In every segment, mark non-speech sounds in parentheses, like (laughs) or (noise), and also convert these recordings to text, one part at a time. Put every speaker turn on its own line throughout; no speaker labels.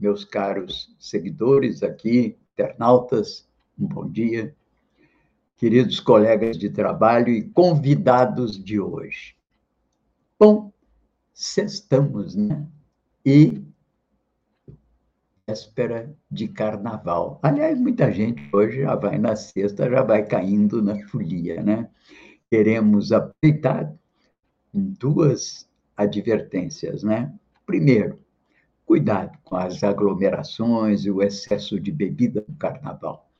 meus caros seguidores aqui, internautas, um bom dia, queridos colegas de trabalho e convidados de hoje. Bom, sextamos, né? E véspera de carnaval. Aliás, muita gente hoje já vai na sexta, já vai caindo na folia, né? Queremos aproveitar duas advertências, né? Primeiro, Cuidado com as aglomerações e o excesso de bebida no carnaval.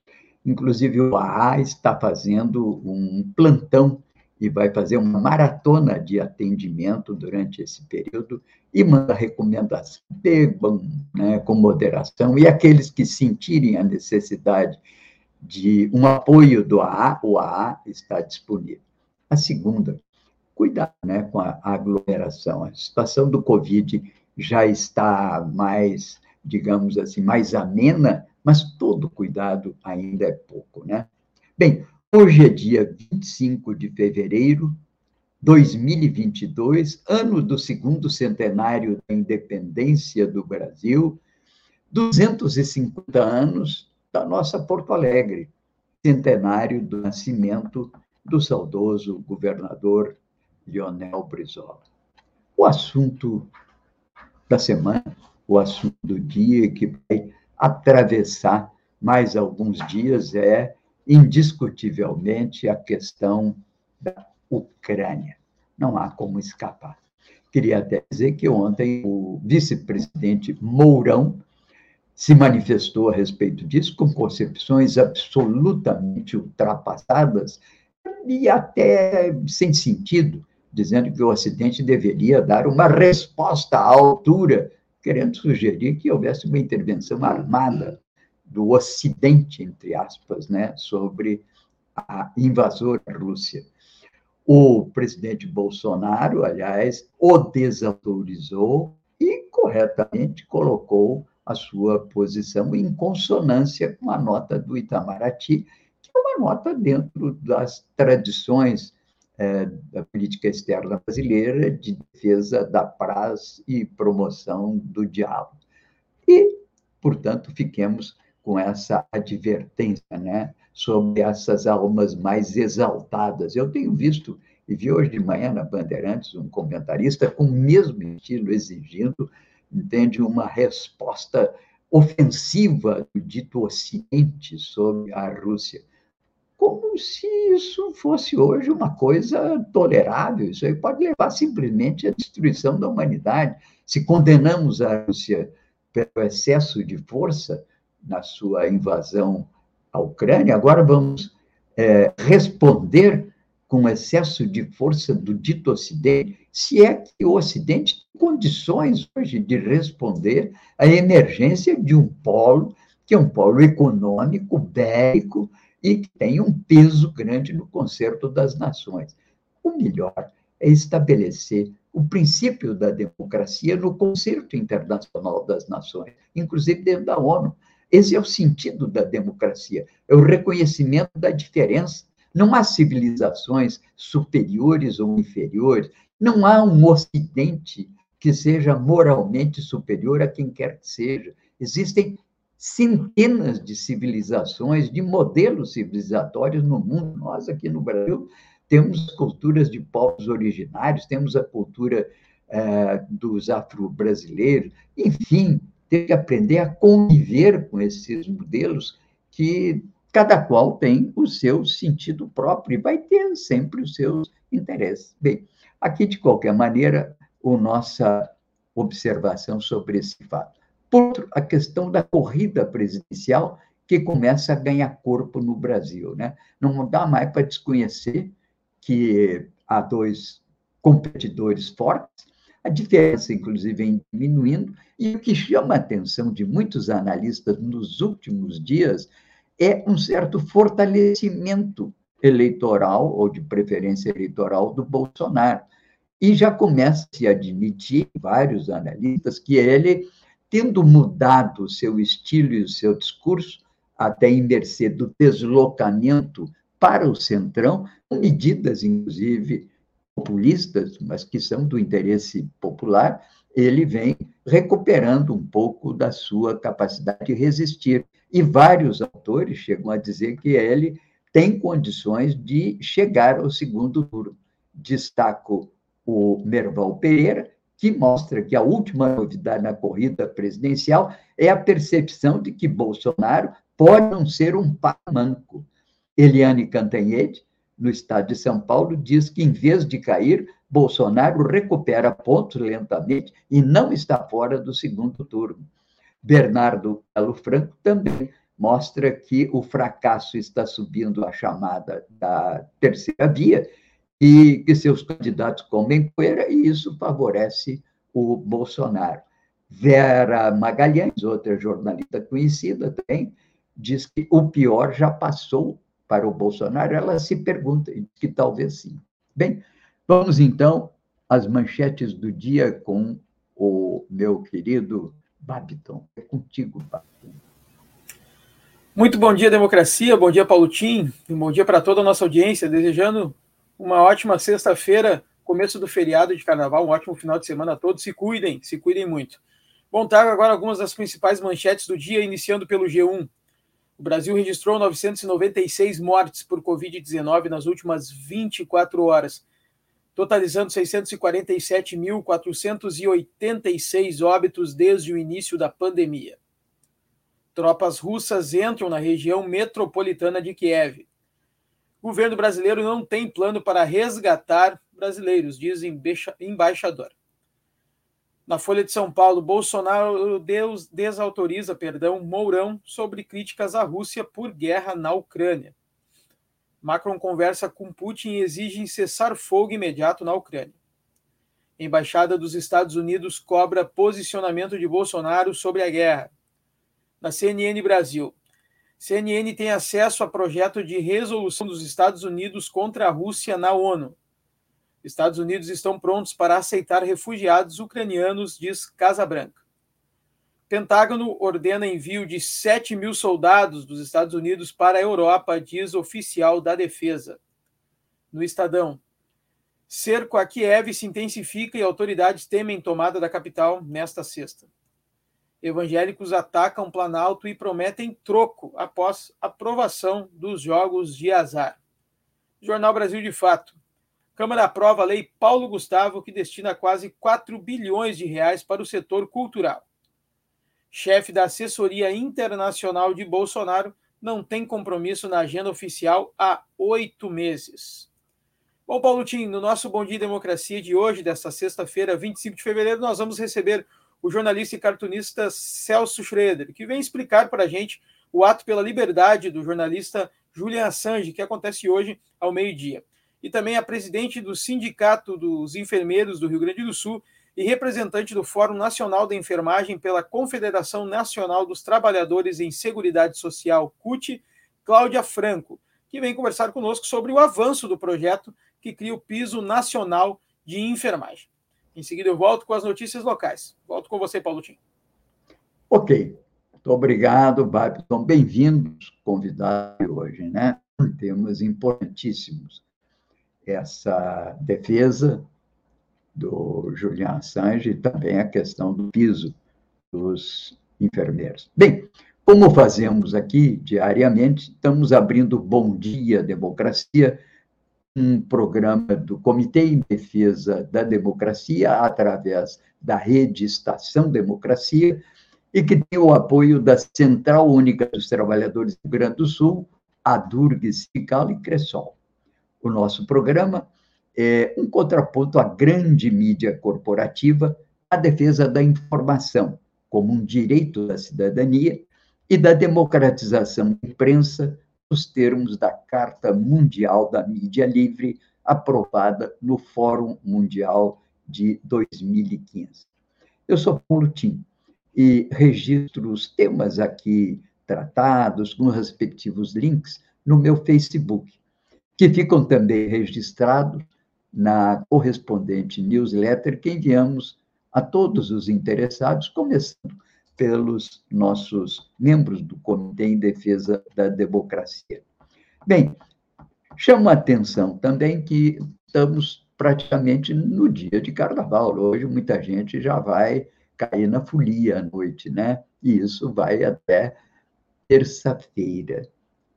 Inclusive, o AA está fazendo um plantão e vai fazer uma maratona de atendimento durante esse período e manda recomendação. Bebam né, com moderação e aqueles que sentirem a necessidade de um apoio do AA, o AA está disponível. A segunda, cuidar né, com a aglomeração. A situação do Covid já está mais, digamos assim, mais amena, mas todo cuidado ainda é pouco, né? Bem, hoje é dia 25 de fevereiro 2022, ano do segundo centenário da independência do Brasil, 250 anos da nossa Porto Alegre, centenário do nascimento do saudoso governador Lionel Brizola. O assunto da semana, o assunto do dia que vai atravessar mais alguns dias é indiscutivelmente a questão da Ucrânia. Não há como escapar. Queria até dizer que ontem o vice-presidente Mourão se manifestou a respeito disso com concepções absolutamente ultrapassadas e até sem sentido, dizendo que o Ocidente deveria dar uma resposta à altura, querendo sugerir que houvesse uma intervenção armada do Ocidente, entre aspas, né, sobre a invasora Rússia. O presidente Bolsonaro, aliás, o desautorizou e corretamente colocou a sua posição em consonância com a nota do Itamaraty, que é uma nota dentro das tradições da política externa brasileira de defesa da paz e promoção do diálogo. E, portanto, fiquemos com essa advertência né, sobre essas almas mais exaltadas. Eu tenho visto, e vi hoje de manhã na Bandeirantes, um comentarista com o mesmo estilo exigindo, entende, uma resposta ofensiva do dito Ocidente sobre a Rússia como se isso fosse hoje uma coisa tolerável. Isso aí pode levar simplesmente à destruição da humanidade. Se condenamos a Rússia pelo excesso de força na sua invasão à Ucrânia, agora vamos é, responder com excesso de força do dito Ocidente, se é que o Ocidente tem condições hoje de responder à emergência de um polo, que é um polo econômico, bélico, e que tem um peso grande no concerto das nações. O melhor é estabelecer o princípio da democracia no concerto internacional das nações, inclusive dentro da ONU. Esse é o sentido da democracia, é o reconhecimento da diferença. Não há civilizações superiores ou inferiores, não há um ocidente que seja moralmente superior a quem quer que seja. Existem centenas de civilizações, de modelos civilizatórios no mundo. Nós, aqui no Brasil, temos culturas de povos originários, temos a cultura é, dos afro-brasileiros, enfim, tem que aprender a conviver com esses modelos que cada qual tem o seu sentido próprio e vai ter sempre os seus interesses. Bem, aqui, de qualquer maneira, a nossa observação sobre esse fato. Por a questão da corrida presidencial, que começa a ganhar corpo no Brasil. Né? Não dá mais para desconhecer que há dois competidores fortes, A diferença, inclusive, vem diminuindo, e o que chama a atenção de muitos analistas nos últimos dias é um certo fortalecimento eleitoral, ou de preferência eleitoral, do Bolsonaro. E já começa a se admitir, vários analistas, que ele, tendo mudado o seu estilo e o seu discurso, até em mercê do deslocamento para o centrão, medidas, inclusive, populistas, mas que são do interesse popular, ele vem recuperando um pouco da sua capacidade de resistir. E vários autores chegam a dizer que ele tem condições de chegar ao segundo turno. Destaco o Merval Pereira, que mostra que a última novidade na corrida presidencial é a percepção de que Bolsonaro pode não ser um pamanco. Eliane Cantanhede, no estado de São Paulo, diz que, em vez de cair, Bolsonaro recupera pontos lentamente e não está fora do segundo turno. Bernardo Galo Franco também mostra que o fracasso está subindo a chamada da terceira via e que seus candidatos comem poeira, e isso favorece o Bolsonaro. Vera Magalhães, outra jornalista conhecida também, diz que o pior já passou para o Bolsonaro. Ela se pergunta que talvez sim. Bem, vamos então às manchetes do dia com o meu querido Babiton. É contigo, Babiton.
Muito bom dia, democracia. Bom dia, Paulo Tim. Bom dia para toda a nossa audiência. Desejando uma ótima sexta-feira, começo do feriado de carnaval, um ótimo final de semana a todos. Se cuidem, se cuidem muito. Bom, trago agora algumas das principais manchetes do dia, iniciando pelo G1. O Brasil registrou 996 mortes por Covid-19 nas últimas 24 horas, totalizando 647.486 óbitos desde o início da pandemia. Tropas russas entram na região metropolitana de Kiev. Governo brasileiro não tem plano para resgatar brasileiros, diz embaixador. Na Folha de São Paulo, Bolsonaro Deus desautoriza, perdão, Mourão sobre críticas à Rússia por guerra na Ucrânia. Macron conversa com Putin e exige cessar fogo imediato na Ucrânia. Embaixada dos Estados Unidos cobra posicionamento de Bolsonaro sobre a guerra. Na CNN Brasil, CNN tem acesso a projeto de resolução dos Estados Unidos contra a Rússia na ONU. Estados Unidos estão prontos para aceitar refugiados ucranianos, diz Casa Branca. Pentágono ordena envio de 7 mil soldados dos Estados Unidos para a Europa, diz oficial da defesa. No Estadão, cerco a Kiev se intensifica e autoridades temem tomada da capital nesta sexta. Evangélicos atacam Planalto e prometem troco após aprovação dos jogos de azar. Jornal Brasil de Fato. Câmara aprova a lei Paulo Gustavo, que destina quase 4 bilhões de reais para o setor cultural. Chefe da assessoria internacional de Bolsonaro não tem compromisso na agenda oficial há oito meses. Bom, Paulo Tim, no nosso Bom Dia Democracia de hoje, desta sexta-feira, 25 de fevereiro, nós vamos receber o jornalista e cartunista Celso Schroeder, que vem explicar para a gente o ato pela liberdade do jornalista Julian Assange, que acontece hoje ao meio-dia. E também a presidente do Sindicato dos Enfermeiros do Rio Grande do Sul e representante do Fórum Nacional da Enfermagem pela Confederação Nacional dos Trabalhadores em Seguridade Social, CUT, Cláudia Franco, que vem conversar conosco sobre o avanço do projeto que cria o piso nacional de enfermagem. Em seguida, eu volto com as notícias locais. Volto com você, Paulo Tim.
Ok. Muito obrigado, Babson. Bem-vindos, convidados hoje, né? Temas importantíssimos. Essa defesa do Julian Assange e também a questão do piso dos enfermeiros. Bem, como fazemos aqui diariamente, estamos abrindo Bom Dia Democracia, um programa do Comitê em Defesa da Democracia, através da rede Estação Democracia, e que tem o apoio da Central Única dos Trabalhadores do Rio Grande do Sul, a Durg Sindical e Cressol. O nosso programa é um contraponto à grande mídia corporativa, a defesa da informação como um direito da cidadania e da democratização da imprensa nos termos da Carta Mundial da Mídia Livre, aprovada no Fórum Mundial de 2015. Eu sou Paulo Tim e registro os temas aqui tratados com respectivos links no meu Facebook, que ficam também registrados na correspondente newsletter que enviamos a todos os interessados, começando pelos nossos membros do Comitê em Defesa da Democracia. Bem, chama a atenção também que estamos praticamente no dia de carnaval. Hoje muita gente já vai cair na folia à noite, né? E isso vai até terça-feira.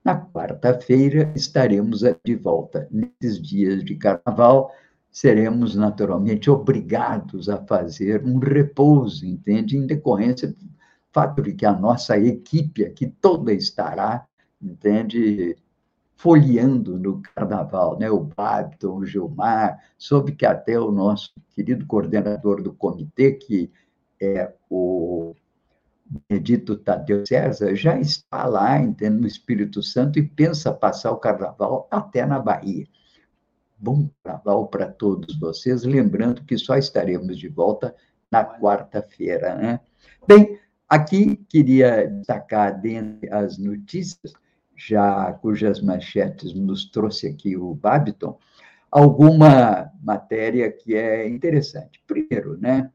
Na quarta-feira estaremos de volta. Nesses dias de carnaval, seremos naturalmente obrigados a fazer um repouso, entende? Em decorrência fato de que a nossa equipe aqui toda estará, entende? Folheando no carnaval, né? O Babton, o Gilmar, soube que até o nosso querido coordenador do comitê, que é o Benedito Tadeu César já está lá, entende, no Espírito Santo e pensa passar o carnaval até na Bahia. Bom carnaval para todos vocês, lembrando que só estaremos de volta na quarta-feira, né? Bem, aqui queria destacar dentre as notícias, já cujas manchetes nos trouxe aqui o Babiton, alguma matéria que é interessante. Primeiro, né?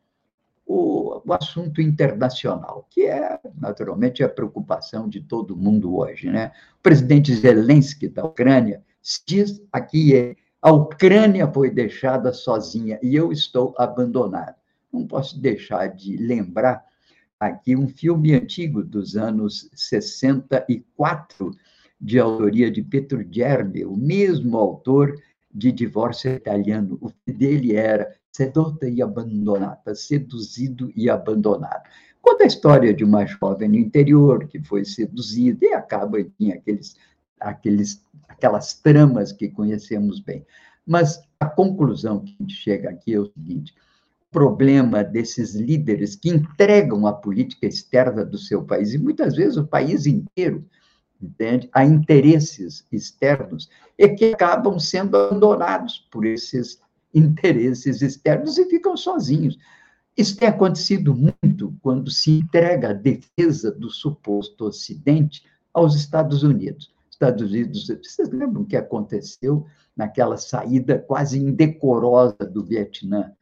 o, o, assunto internacional, que é, naturalmente, a preocupação de todo mundo hoje. Né? O presidente Zelensky da Ucrânia diz aqui a Ucrânia foi deixada sozinha e eu estou abandonado. Não posso deixar de lembrar aqui um filme antigo dos anos 64, de autoria de Pietro Germi, o mesmo autor de Divórcio Italiano. O dele era sedota e abandonada, seduzido e abandonado. Conta a história de uma jovem no interior que foi seduzida e acaba em aqueles, aqueles, aquelas tramas que conhecemos bem. Mas a conclusão que a gente chega aqui é o seguinte: problema desses líderes que entregam a política externa do seu país, e muitas vezes o país inteiro, entende, a interesses externos, é que acabam sendo abandonados por esses interesses externos e ficam sozinhos. Isso tem acontecido muito quando se entrega a defesa do suposto Ocidente aos Estados Unidos. Estados Unidos, vocês lembram o que aconteceu naquela saída quase indecorosa do Vietnã?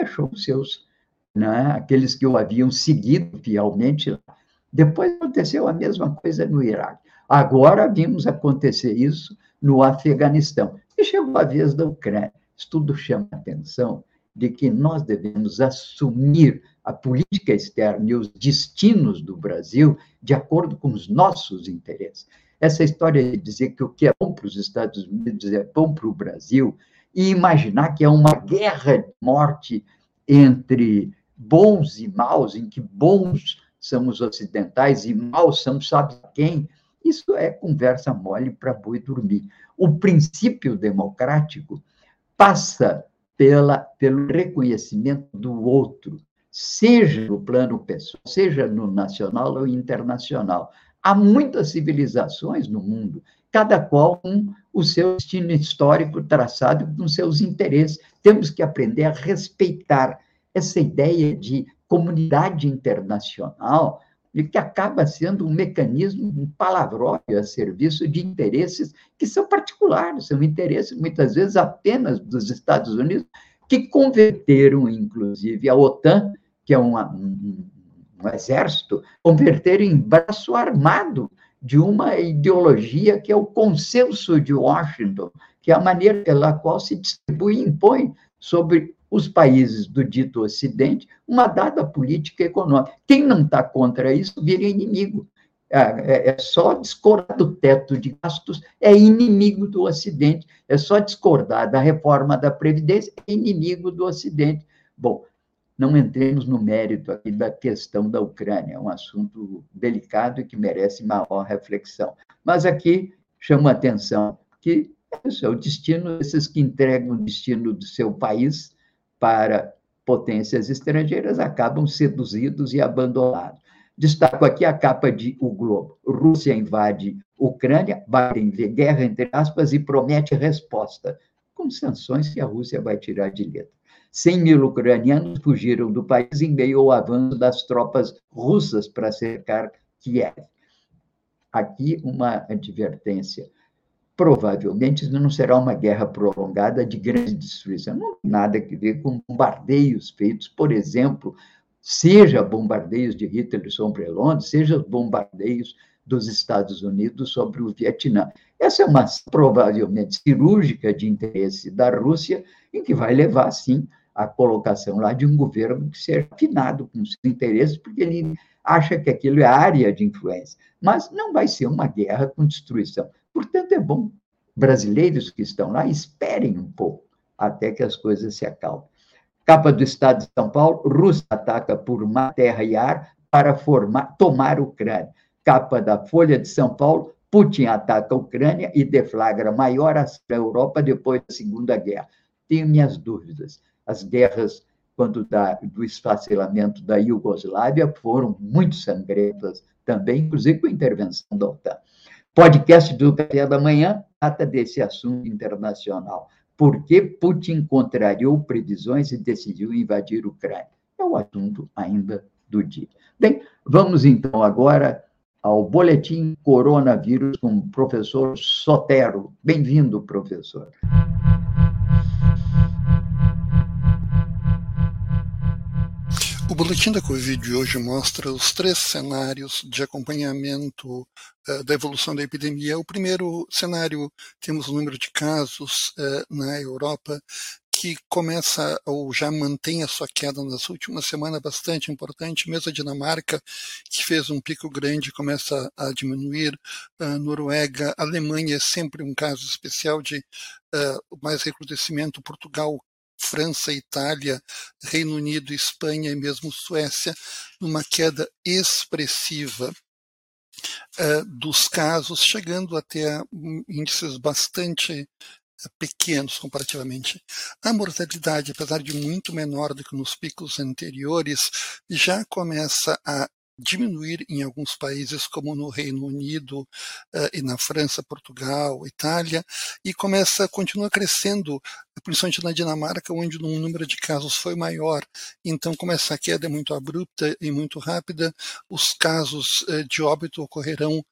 Deixou seus, né, aqueles que o haviam seguido fielmente lá. Depois aconteceu a mesma coisa no Iraque. Agora vimos acontecer isso no Afeganistão. E chegou a vez da Ucrânia. Isso tudo chama a atenção de que nós devemos assumir a política externa e os destinos do Brasil de acordo com os nossos interesses. Essa história de dizer que o que é bom para os Estados Unidos é bom para o Brasil e imaginar que é uma guerra de morte entre bons e maus, em que bons são os ocidentais e maus são sabe quem, isso é conversa mole para boi dormir. O princípio democrático passa pela, pelo reconhecimento do outro, seja no plano pessoal, seja no nacional ou internacional. Há muitas civilizações no mundo, cada qual com o seu destino histórico traçado com seus interesses. Temos que aprender a respeitar essa ideia de comunidade internacional que acaba sendo um mecanismo, um palavrório a serviço de interesses que são particulares, são interesses muitas vezes apenas dos Estados Unidos, que converteram, inclusive, a OTAN, que é uma, um, um exército, converteram em braço armado de uma ideologia que é o consenso de Washington, que é a maneira pela qual se distribui e impõe sobre os países do dito Ocidente uma dada política econômica. Quem não está contra isso vira inimigo. É, é, é, só discordar do teto de gastos, é inimigo do Ocidente. É só discordar da reforma da Previdência, é inimigo do Ocidente. Bom, não entremos no mérito aqui da questão da Ucrânia, é um assunto delicado e que merece maior reflexão. Mas aqui chamo a atenção que isso é o destino desses que entregam o destino do seu país para potências estrangeiras acabam seduzidos e abandonados. Destaco aqui a capa de O Globo. Rússia invade Ucrânia, Biden vê guerra, entre aspas, e promete resposta, com sanções que a Rússia vai tirar de letra. 100 mil ucranianos fugiram do país em meio ao avanço das tropas russas para cercar Kiev. Aqui uma advertência. Provavelmente não será uma guerra prolongada de grande destruição. Não tem nada a ver com bombardeios feitos, por exemplo, seja bombardeios de Hitler sobre Londres, seja bombardeios dos Estados Unidos sobre o Vietnã. Essa é uma provavelmente cirúrgica de interesse da Rússia, em que vai levar, sim, a colocação lá de um governo que seja afinado com os interesses, porque ele acha que aquilo é área de influência. Mas não vai ser uma guerra com destruição. Portanto, é bom brasileiros que estão lá esperem um pouco até que as coisas se acalmem. Capa do Estado de São Paulo, Rússia ataca por mar, terra e ar para formar, tomar a Ucrânia. Capa da Folha de São Paulo, Putin ataca a Ucrânia e deflagra maior ação da Europa depois da Segunda Guerra. Tenho minhas dúvidas. As guerras, quando da, do esfacelamento da Iugoslávia, foram muito sangrentas também, inclusive com a intervenção da OTAN. Podcast do Café da Manhã trata desse assunto internacional. Por que Putin contrariou previsões e decidiu invadir a Ucrânia? É o assunto ainda do dia. Bem, vamos então agora ao Boletim Coronavírus com o professor Sotero. Bem-vindo, professor.
Boletim da Covid de hoje mostra os três cenários de acompanhamento uh, da evolução da epidemia. O primeiro cenário, temos o número de casos uh, na Europa, que começa ou já mantém a sua queda nas últimas semanas bastante importante, mesmo a Dinamarca, que fez um pico grande, começa a diminuir, a Noruega, a Alemanha é sempre um caso especial de uh, mais recrudescimento, Portugal França, Itália, Reino Unido, Espanha e mesmo Suécia, numa queda expressiva uh, dos casos, chegando até índices bastante pequenos comparativamente. A mortalidade, apesar de muito menor do que nos picos anteriores, já começa a diminuir em alguns países, como no Reino Unido uh, e na França, Portugal, Itália, e começa, continua crescendo, principalmente na Dinamarca, onde o número de casos foi maior. Então, como essa queda é muito abrupta e muito rápida, os casos uh, de óbito ocorrerão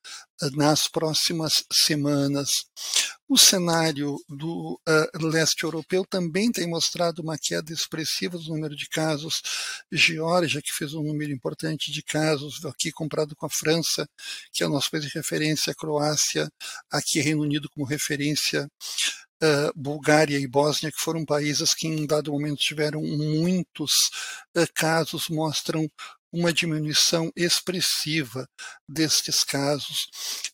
nas próximas semanas. O cenário do uh, leste europeu também tem mostrado uma queda expressiva do número de casos. Geórgia, que fez um número importante de casos, aqui comparado com a França, que é o nosso país de referência, a Croácia, aqui Reino Unido como referência, Uh, Bulgária e Bósnia, que foram países que em dado momento tiveram muitos uh, casos, mostram uma diminuição expressiva destes casos.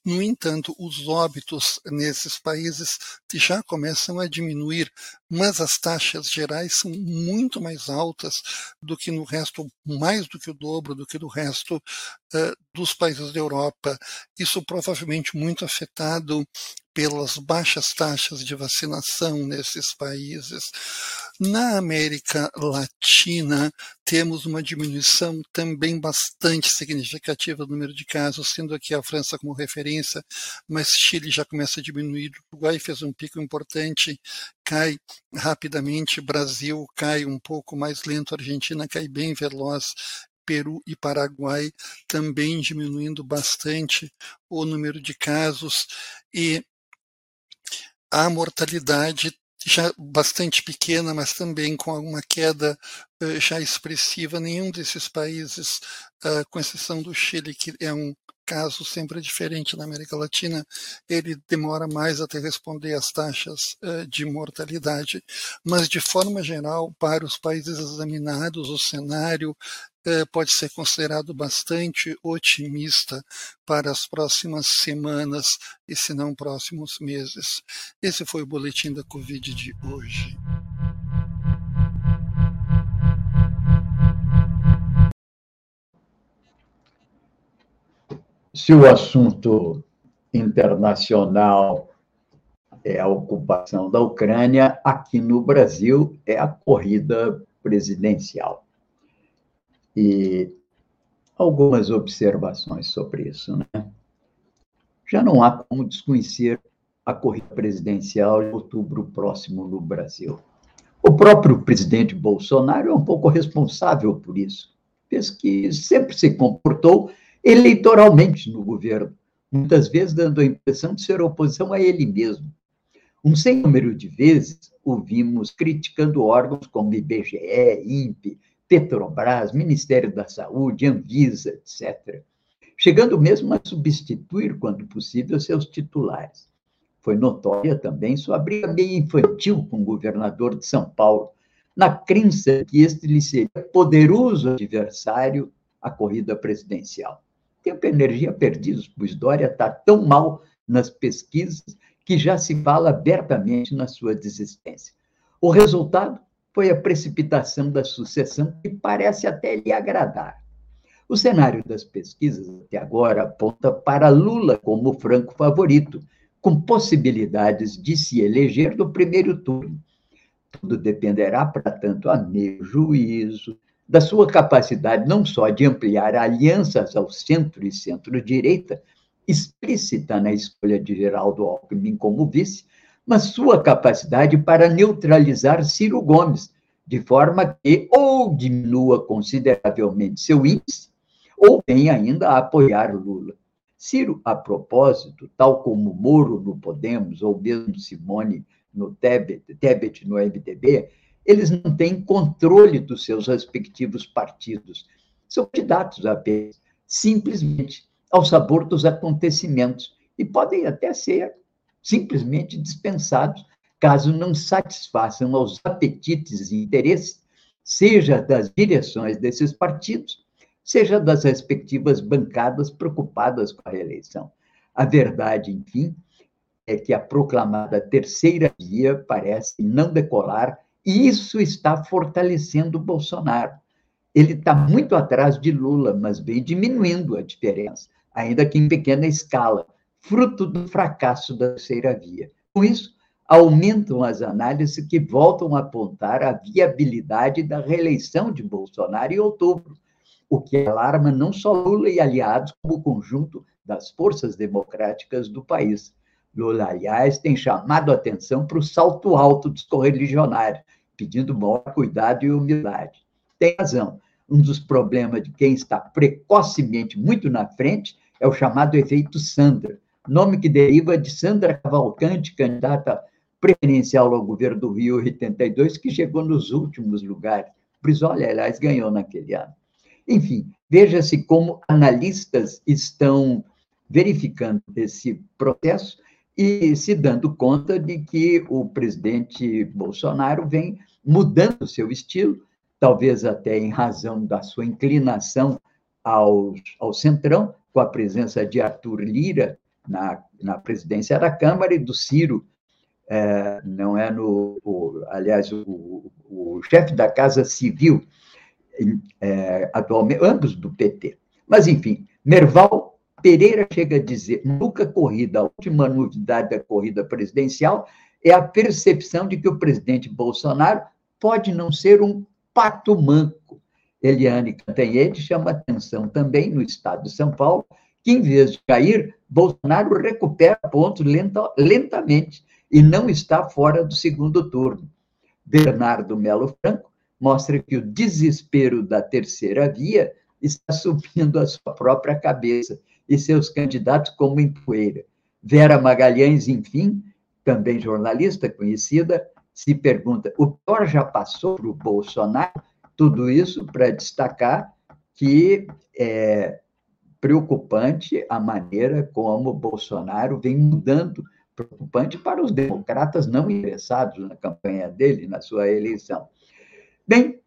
No entanto, os óbitos nesses países já começam a diminuir, mas as taxas gerais são muito mais altas do que no resto, mais do que o dobro do que no resto uh, dos países da Europa. Isso provavelmente muito afetado pelas baixas taxas de vacinação nesses países. Na América Latina, temos uma diminuição também bastante significativa do número de casos, sendo aqui a França como referência, mas Chile já começa a diminuir, Uruguai fez um pico importante, cai rapidamente, Brasil cai um pouco mais lento, Argentina cai bem veloz, Peru e Paraguai também diminuindo bastante o número de casos e a mortalidade já bastante pequena, mas também com uma queda uh, já expressiva. Nenhum desses países, uh, com exceção do Chile, que é um caso sempre diferente na América Latina, ele demora mais até responder às taxas uh, de mortalidade. Mas, de forma geral, para os países examinados, o cenário pode ser considerado bastante otimista para as próximas semanas e, se não, próximos meses. Esse foi o boletim da Covid de hoje.
Se o assunto internacional é a ocupação da Ucrânia, aqui no Brasil é a corrida presidencial e algumas observações sobre isso. Né? Já não há como desconhecer a corrida presidencial de outubro próximo no Brasil. O próprio presidente Bolsonaro é um pouco responsável por isso, fez que sempre se comportou eleitoralmente no governo, muitas vezes dando a impressão de ser oposição a ele mesmo. Um sem número de vezes o vimos criticando órgãos como IBGE, INPE, Petrobras, Ministério da Saúde, Anvisa, etc., chegando mesmo a substituir, quando possível, seus titulares. Foi notória também sua briga meio infantil com o governador de São Paulo, na crença que este lhe seria poderoso adversário à corrida presidencial. Tempo e energia perdidos, pois Dória está tão mal nas pesquisas que já se fala abertamente na sua desistência. O resultado foi a precipitação da sucessão, que parece até lhe agradar. O cenário das pesquisas até agora aponta para Lula como franco favorito, com possibilidades de se eleger no primeiro turno. Tudo dependerá, para tanto, a meu juízo, da sua capacidade não só de ampliar alianças ao centro e centro-direita, explícita na escolha de Geraldo Alckmin como vice, mas sua capacidade para neutralizar Ciro Gomes, de forma que ou diminua consideravelmente seu índice, ou venha ainda apoiar Lula. Ciro, a propósito, tal como Moro no Podemos, ou mesmo Simone no Tebet, Tebet no MDB, eles não têm controle dos seus respectivos partidos. São candidatos apenas, simplesmente ao sabor dos acontecimentos, e podem até ser simplesmente dispensados caso não satisfaçam aos apetites e interesses, seja das direções desses partidos, seja das respectivas bancadas preocupadas com a reeleição. A verdade, enfim, é que a proclamada terceira via parece não decolar, e isso está fortalecendo Bolsonaro. Ele está muito atrás de Lula, mas vem diminuindo a diferença, ainda que em pequena escala, fruto do fracasso da terceira via. Com isso, aumentam as análises que voltam a apontar a viabilidade da reeleição de Bolsonaro em outubro, o que alarma não só Lula e aliados, como o conjunto das forças democráticas do país. Lula, aliás, tem chamado a atenção para o salto alto dos correligionários, pedindo maior cuidado e humildade. Tem razão. Um dos problemas de quem está precocemente muito na frente é o chamado efeito Sandra, nome que deriva de Sandra Cavalcante, candidata preferencial ao governo do Rio 82, que chegou nos últimos lugares. Brizola, aliás, ganhou naquele ano. Enfim, veja-se como analistas estão verificando esse processo e se dando conta de que o presidente Bolsonaro vem mudando seu estilo, talvez até em razão da sua inclinação ao, ao centrão, com a presença de Arthur Lira na, na presidência da Câmara e do Ciro, é, não é no. O, aliás, o, o chefe da Casa Civil é, atualmente, ambos do PT. Mas, enfim, Merval Pereira chega a dizer: nunca corrida, a última novidade da corrida presidencial é a percepção de que o presidente Bolsonaro pode não ser um pato manco. Eliane Cantanhede chama atenção também no estado de São Paulo, que em vez de cair, Bolsonaro recupera pontos lenta, lentamente e não está fora do segundo turno. Bernardo Melo Franco mostra que o desespero da terceira via está subindo a sua própria cabeça e seus candidatos como em poeira. Vera Magalhães, enfim, também jornalista conhecida, se pergunta: o pior já passou para o Bolsonaro? Tudo isso para destacar que é preocupante a maneira como Bolsonaro vem mudando preocupante para os democratas não interessados na campanha dele, na sua eleição. Bem,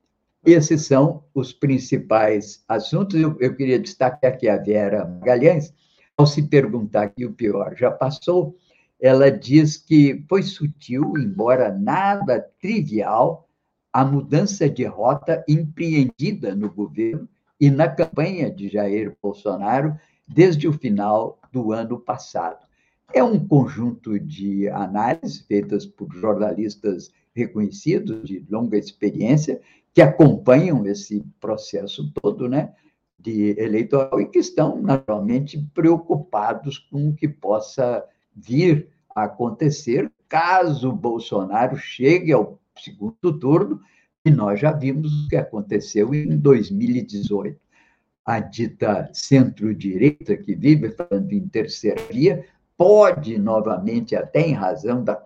esses são os principais assuntos. Eu, eu queria destacar aqui a Vera Magalhães, ao se perguntar que o pior já passou, ela diz que foi sutil, embora nada trivial, a mudança de rota empreendida no governo e na campanha de Jair Bolsonaro desde o final do ano passado. É um conjunto de análises feitas por jornalistas reconhecidos, de longa experiência, que acompanham esse processo todo, né, de eleitoral e que estão naturalmente preocupados com o que possa vir a acontecer caso Bolsonaro chegue ao segundo turno, e nós já vimos o que aconteceu em 2018. A dita centro-direita, que vive falando em terceira via, pode novamente, até em razão da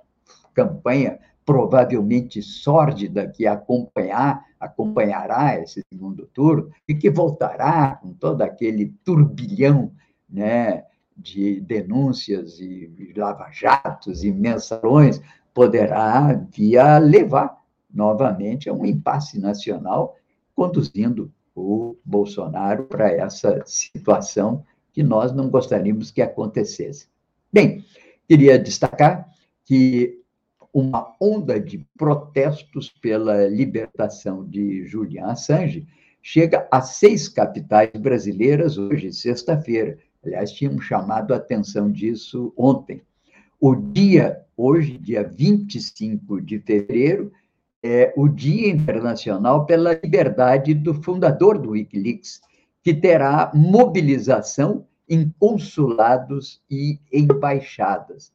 campanha provavelmente sórdida que acompanhar, acompanhará esse segundo turno e que voltará com todo aquele turbilhão né, de denúncias e lava-jatos e mensalões, poderá via levar novamente a um impasse nacional, conduzindo o Bolsonaro para essa situação que nós não gostaríamos que acontecesse. Bem, queria destacar que uma onda de protestos pela libertação de Julian Assange chega a seis capitais brasileiras hoje, sexta-feira. Aliás, tínhamos chamado a atenção disso ontem. O dia, hoje, dia 25 de fevereiro, é o Dia Internacional pela Liberdade do fundador do Wikileaks, que terá mobilização em consulados e embaixadas.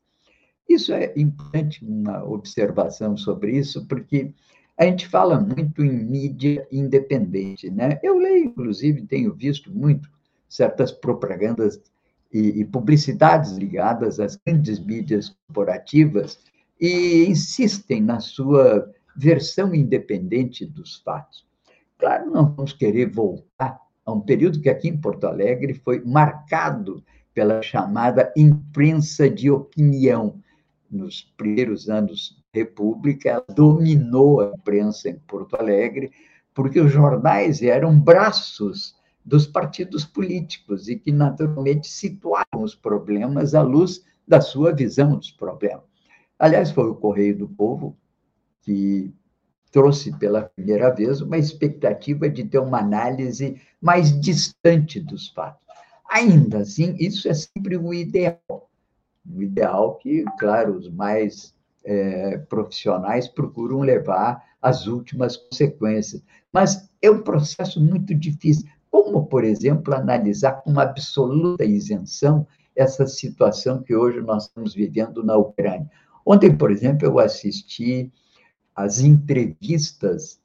Isso é importante, uma observação sobre isso, porque a gente fala muito em mídia independente, né? Eu leio, inclusive, tenho visto muito certas propagandas e, e publicidades ligadas às grandes mídias corporativas e insistem na sua versão independente dos fatos. Claro, não vamos querer voltar a um período que aqui em Porto Alegre foi marcado pela chamada imprensa de opinião, nos primeiros anos República, ela dominou a imprensa em Porto Alegre, porque os jornais eram braços dos partidos políticos e que, naturalmente, situavam os problemas à luz da sua visão dos problemas. Aliás, foi o Correio do Povo que trouxe pela primeira vez uma expectativa de ter uma análise mais distante dos fatos. Ainda assim, isso é sempre o ideal o ideal que, claro, os mais é, profissionais procuram levar as últimas consequências. Mas é um processo muito difícil. Como, por exemplo, analisar com absoluta isenção essa situação que hoje nós estamos vivendo na Ucrânia? Ontem, por exemplo, eu assisti às entrevistas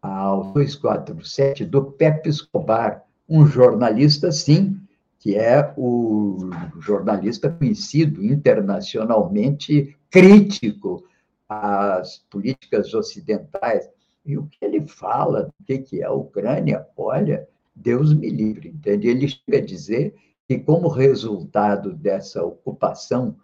ao 247 do Pepe Escobar, um jornalista, sim, que é o jornalista conhecido internacionalmente crítico às políticas ocidentais. E o que ele fala do que é a Ucrânia, olha, Deus me livre, entende? Ele chega a dizer que, como resultado dessa ocupação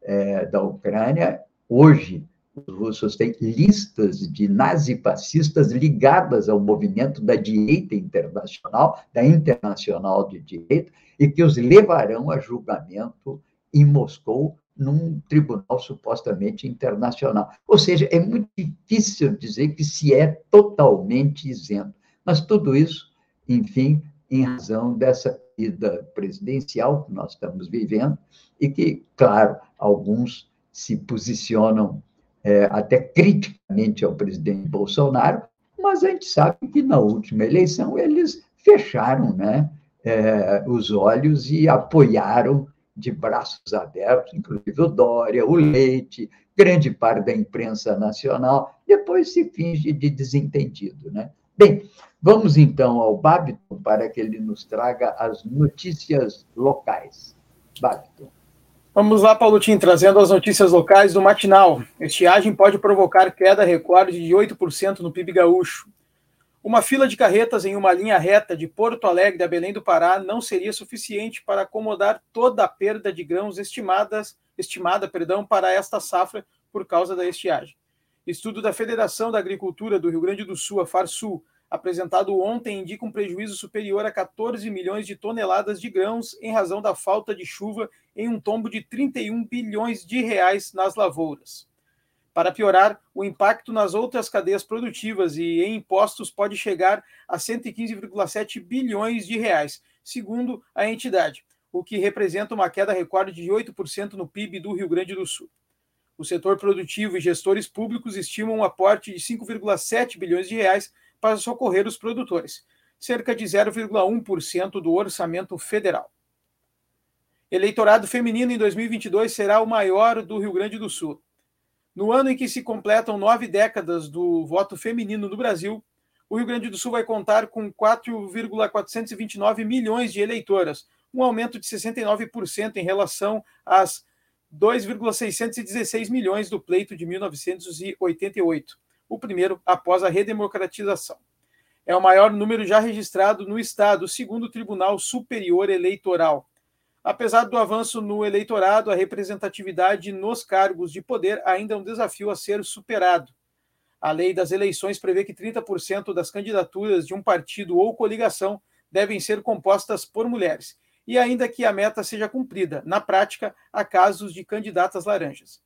é, da Ucrânia, hoje os russos têm listas de nazifascistas ligadas ao movimento da direita internacional, da internacional de direita, e que os levarão a julgamento em Moscou, num tribunal supostamente internacional. Ou seja, é muito difícil dizer que se é totalmente isento. Mas tudo isso, enfim, em razão dessa vida presidencial que nós estamos vivendo, e que, claro, alguns se posicionam é, até criticamente ao presidente Bolsonaro, mas a gente sabe que na última eleição eles fecharam né, é, os olhos e apoiaram de braços abertos, inclusive o Dória, o Leite, grande parte da imprensa nacional, depois se finge de desentendido. Né? Bem, vamos então ao Babiton para que ele nos traga as notícias locais. Babiton.
Vamos lá, Paulotinho, trazendo as notícias locais do matinal. Estiagem pode provocar queda recorde de 8% no PIB gaúcho. Uma fila de carretas em uma linha reta de Porto Alegre a Belém do Pará não seria suficiente para acomodar toda a perda de grãos estimadas, estimada perdão, para esta safra por causa da estiagem. Estudo da Federação da Agricultura do Rio Grande do Sul, a FARSUL, apresentado ontem, indica um prejuízo superior a 14 milhões de toneladas de grãos em razão da falta de chuva em um tombo de 31 bilhões de reais nas lavouras. Para piorar, o impacto nas outras cadeias produtivas e em impostos pode chegar a 115,7 bilhões de reais, segundo a entidade, o que representa uma queda recorde de 8% no PIB do Rio Grande do Sul. O setor produtivo e gestores públicos estimam um aporte de 5,7 bilhões de reais para socorrer os produtores, cerca de 0,1% do orçamento federal. Eleitorado feminino em 2022 será o maior do Rio Grande do Sul. No ano em que se completam nove décadas do voto feminino no Brasil, o Rio Grande do Sul vai contar com 4,429 milhões de eleitoras, um aumento de 69% em relação às 2,616 milhões do pleito de 1988, o primeiro após a redemocratização. É o maior número já registrado no Estado, segundo o Tribunal Superior Eleitoral. Apesar do avanço no eleitorado, a representatividade nos cargos de poder ainda é um desafio a ser superado. A lei das eleições prevê que 30% das candidaturas de um partido ou coligação devem ser compostas por mulheres, e ainda que a meta seja cumprida, na prática, há casos de candidatas laranjas.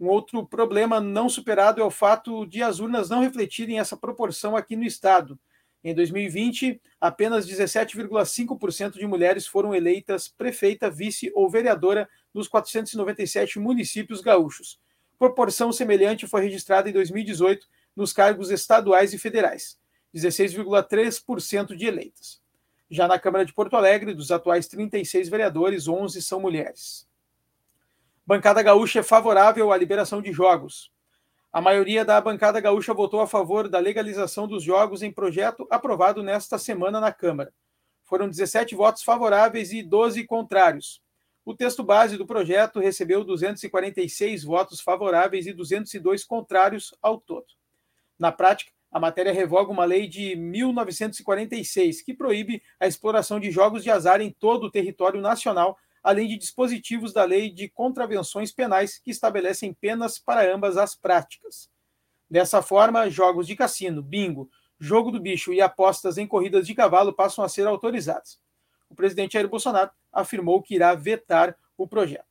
Um outro problema não superado é o fato de as urnas não refletirem essa proporção aqui no Estado. Em 2020, apenas 17,5% de mulheres foram eleitas prefeita, vice ou vereadora nos 497 municípios gaúchos. Proporção semelhante foi registrada em 2018 nos cargos estaduais e federais, 16,3% de eleitas. Já na Câmara de Porto Alegre, dos atuais 36 vereadores, 11 são mulheres. Bancada gaúcha é favorável à liberação de jogos. A maioria da bancada gaúcha votou a favor da legalização dos jogos em projeto aprovado nesta semana na Câmara. Foram 17 votos favoráveis e 12 contrários. O texto base do projeto recebeu 246 votos favoráveis e 202 contrários ao todo. Na prática, a matéria revoga uma lei de 1946 que proíbe a exploração de jogos de azar em todo o território nacional, além de dispositivos da lei de contravenções penais que estabelecem penas para ambas as práticas. Dessa forma, jogos de cassino, bingo, jogo do bicho e apostas em corridas de cavalo passam a ser autorizados. O presidente Jair Bolsonaro afirmou que irá vetar o projeto.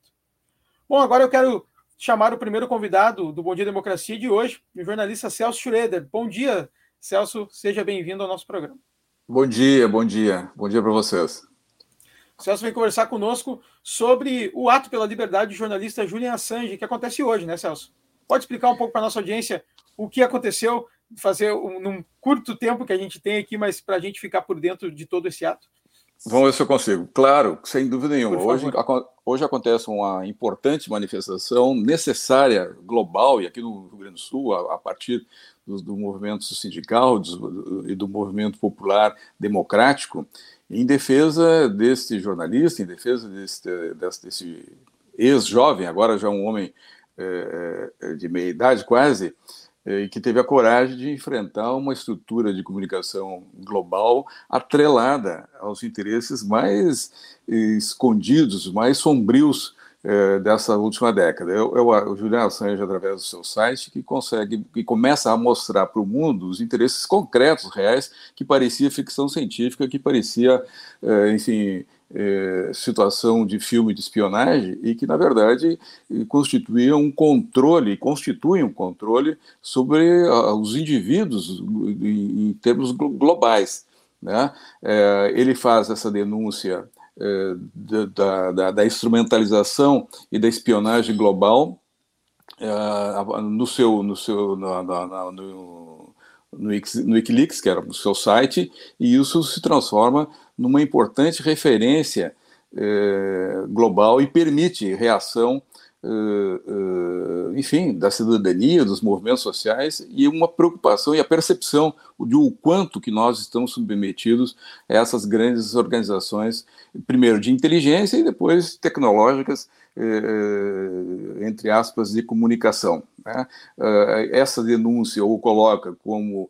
Bom, agora eu quero chamar o primeiro convidado do Bom Dia Democracia de hoje, o jornalista Celso Schroeder. Bom dia, Celso, seja bem-vindo ao nosso programa.
Bom dia, bom dia, bom dia para vocês.
O Celso vem conversar conosco sobre o ato pela liberdade do jornalista Julian Assange, que acontece hoje, né, Celso? Pode explicar um pouco para a nossa audiência o que aconteceu, fazer um, num curto tempo que a gente tem aqui, mas para a gente ficar por dentro de todo esse ato?
Vamos ver se eu consigo. Claro, sem dúvida nenhuma. Hoje, hoje acontece uma importante manifestação necessária, global, e aqui no Rio Grande do Sul, a, a partir do, do, movimento sindical do, e do movimento popular democrático, em defesa deste jornalista, em defesa desse, desse ex-jovem, agora já um homem é, de meia idade quase, e que teve a coragem de enfrentar uma estrutura de comunicação global atrelada aos interesses mais escondidos, mais sombrios eh, dessa última década. Eu, eu, o Julian Assange, através do seu site, que consegue, que começa a mostrar para o mundo os interesses concretos, reais, que parecia ficção científica, que parecia, eh, enfim, é, situação de filme de espionagem e que, na verdade, constituía um controle, constitui um controle sobre uh, os indivíduos em, em termos globais. Né? É, ele faz essa denúncia é, da, da, da, instrumentalização e da espionagem global é, no seu, no seu no, no Wikileaks, que era no seu site, e isso se transforma numa importante referência eh, global e permite reação, eh, eh, enfim, da cidadania, dos movimentos sociais e uma preocupação e a percepção de o quanto que nós estamos submetidos a essas grandes organizações, primeiro de inteligência e depois tecnológicas, entre aspas, de comunicação. Né? essa denúncia o coloca como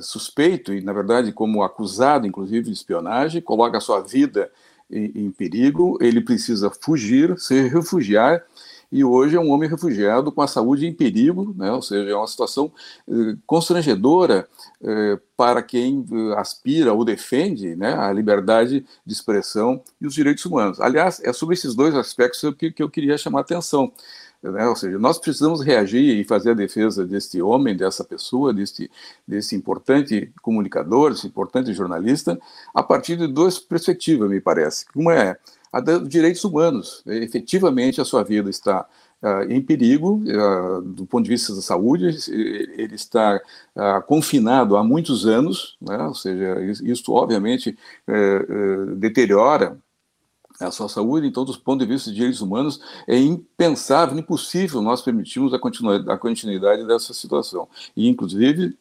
suspeito e, na verdade, como acusado, inclusive, de espionagem, coloca a sua vida em, em, perigo, ele precisa fugir, se refugiar, e hoje é um homem refugiado com a saúde em perigo, né? ou seja, é uma situação eh, constrangedora eh, para quem eh, aspira ou defende né, a liberdade de expressão e os direitos humanos. Aliás, é sobre esses dois aspectos que, que eu queria chamar a atenção. Né? Ou seja, nós precisamos reagir e fazer a defesa deste homem, dessa pessoa, deste, desse importante comunicador, desse importante jornalista, a partir de duas perspectivas, me parece. Uma é a dos direitos humanos. Efetivamente, a sua vida está uh, em perigo uh, do ponto de vista da saúde, ele está uh, confinado há muitos anos, né? ou seja, isso obviamente eh, eh, deteriora a sua saúde, então, dos pontos de vista de direitos humanos, é impensável, impossível nós permitirmos a continuidade, a continuidade dessa situação. E, inclusive,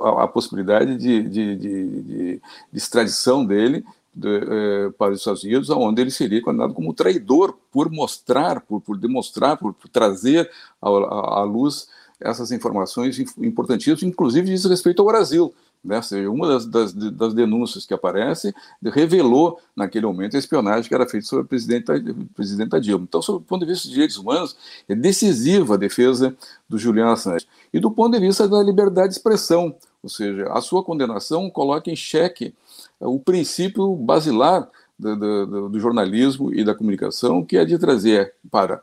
a, a possibilidade de, de, de, de, extradição dele de, eh, para os Estados Unidos, onde ele seria condenado como traidor por mostrar, por, por demonstrar, por, por trazer à luz essas informações importantíssimas, inclusive diz respeito ao Brasil. Né? Seja, uma das, das, das, denúncias que aparece revelou, naquele momento, a espionagem que era feita sobre a presidenta, a presidenta Dilma. Então, sob o ponto de vista dos direitos humanos, é decisiva a defesa do Julian Assange. E do ponto de vista da liberdade de expressão, ou seja, a sua condenação coloca em xeque é, o princípio basilar do, do, do jornalismo e da comunicação, que é de trazer para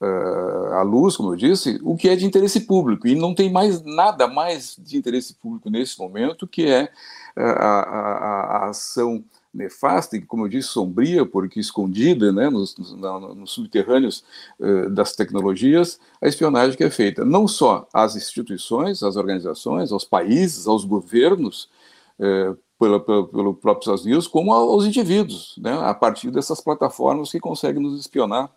uh, à luz, como eu disse, o que é de interesse público. E não tem mais nada mais de interesse público nesse momento, que é uh, a, a, a, ação nefasta e, como eu disse, sombria, porque escondida né, nos, nos, nos subterrâneos uh, das tecnologias, a espionagem que é feita não só às instituições, às organizações, aos países, aos governos, uh, pelo próprio Estados Unidos, como aos indivíduos, né, a partir dessas plataformas que conseguem nos espionar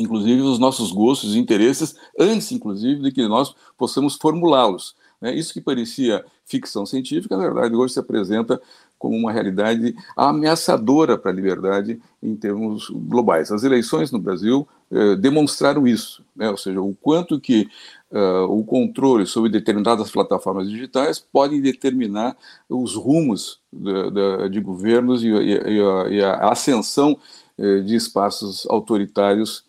inclusive os nossos gostos e interesses, antes, inclusive, de que nós possamos formulá-los. Né? Isso que parecia ficção científica, na verdade, hoje se apresenta como uma realidade ameaçadora para a liberdade em termos globais. As eleições no Brasil eh, demonstraram isso, né? ou seja, o quanto que uh, o controle sobre determinadas plataformas digitais pode determinar os rumos de, de, de governos e, e, a, e, a, ascensão eh, de espaços autoritários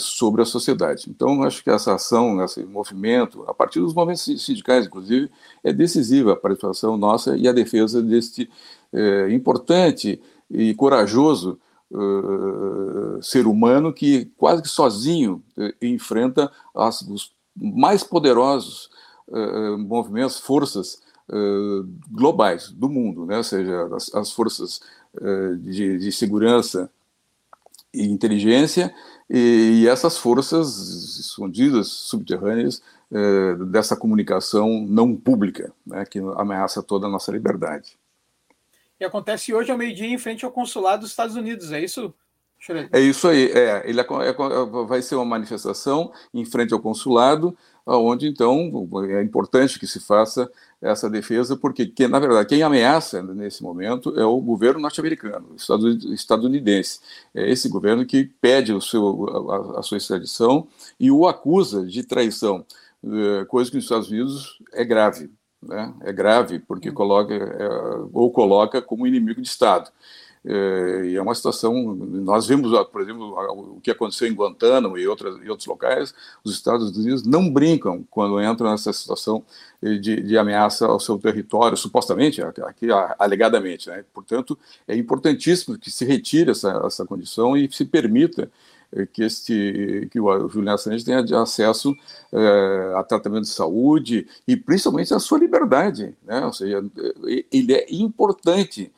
sobre a sociedade. Então, acho que essa ação, esse movimento, a partir dos movimentos sindicais, inclusive, é decisiva a participação nossa e a defesa deste eh, importante e corajoso uh, ser humano que quase que sozinho enfrenta as, os mais poderosos movimentos, forças globais do mundo, né? ou seja, as, as forças de, de segurança e inteligência e, e essas forças escondidas, subterrâneas, eh, dessa comunicação não pública, né, que ameaça toda a nossa liberdade.
E acontece hoje ao meio-dia em frente ao consulado dos Estados Unidos, é isso?
É isso aí, é, ele é, é, vai ser uma manifestação em frente ao consulado, onde então é importante que se faça essa defesa, porque que, na verdade quem ameaça nesse momento é o governo norte-americano, estadunidense. É esse governo que pede o seu, a, a sua extradição e o acusa de traição, é, coisa que nos Estados Unidos é grave. Né? É grave porque uhum. coloca é, ou coloca como inimigo de Estado. É, e é uma situação. Nós vimos, por exemplo, o que aconteceu em Guantánamo e, outras, outros locais. Os Estados Unidos não brincam quando entram nessa situação de, de ameaça ao seu território, supostamente, aqui alegadamente. Né? Portanto, é importantíssimo que se retire essa, essa condição e se permita é, que este que o Julian Assange tenha acesso é, a tratamento de saúde e principalmente a sua liberdade, né? Ou seja, ele é importante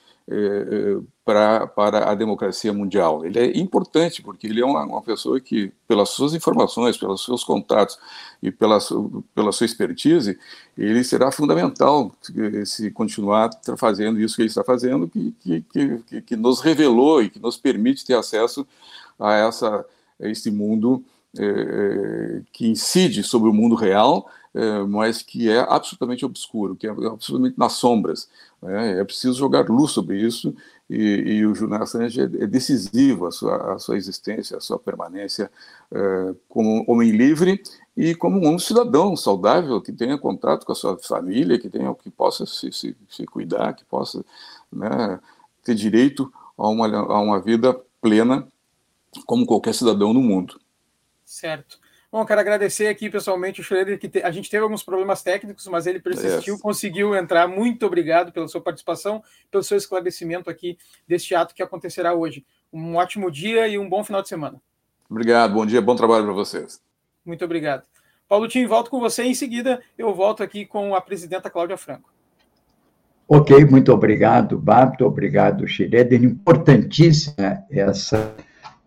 para, para a democracia mundial. Ele é importante porque ele é uma, uma, pessoa que, pelas suas informações, pelos seus contatos e pela, pela sua expertise, ele será fundamental se, se continuar fazendo isso que ele está fazendo, que, que, que, que, nos revelou e que nos permite ter acesso a, essa, a esse mundo é, que incide sobre o mundo real, é, mas que é absolutamente obscuro, que é absolutamente nas sombras. É, é preciso jogar luz sobre isso e, e o Julian Assange é, é decisivo a sua, a sua existência, a sua permanência é, como homem livre e como um cidadão saudável que tenha contato com a sua família, que tenha que possa se, se, se cuidar, que possa né, ter direito a uma, a uma vida plena como qualquer cidadão no mundo.
Certo. Bom, quero agradecer aqui pessoalmente o Schroeder, que te, a gente teve alguns problemas técnicos, mas ele persistiu, yes. conseguiu entrar. Muito obrigado pela sua participação, pelo seu esclarecimento aqui deste ato que acontecerá hoje. Um ótimo dia e um bom final de semana.
Obrigado, bom dia, bom trabalho para vocês.
Muito obrigado. Paulo Tim, volto com você. Em seguida, eu volto aqui com a presidenta Cláudia Franco.
Ok, muito obrigado, Bato. Obrigado, Schroeder. Importantíssima essa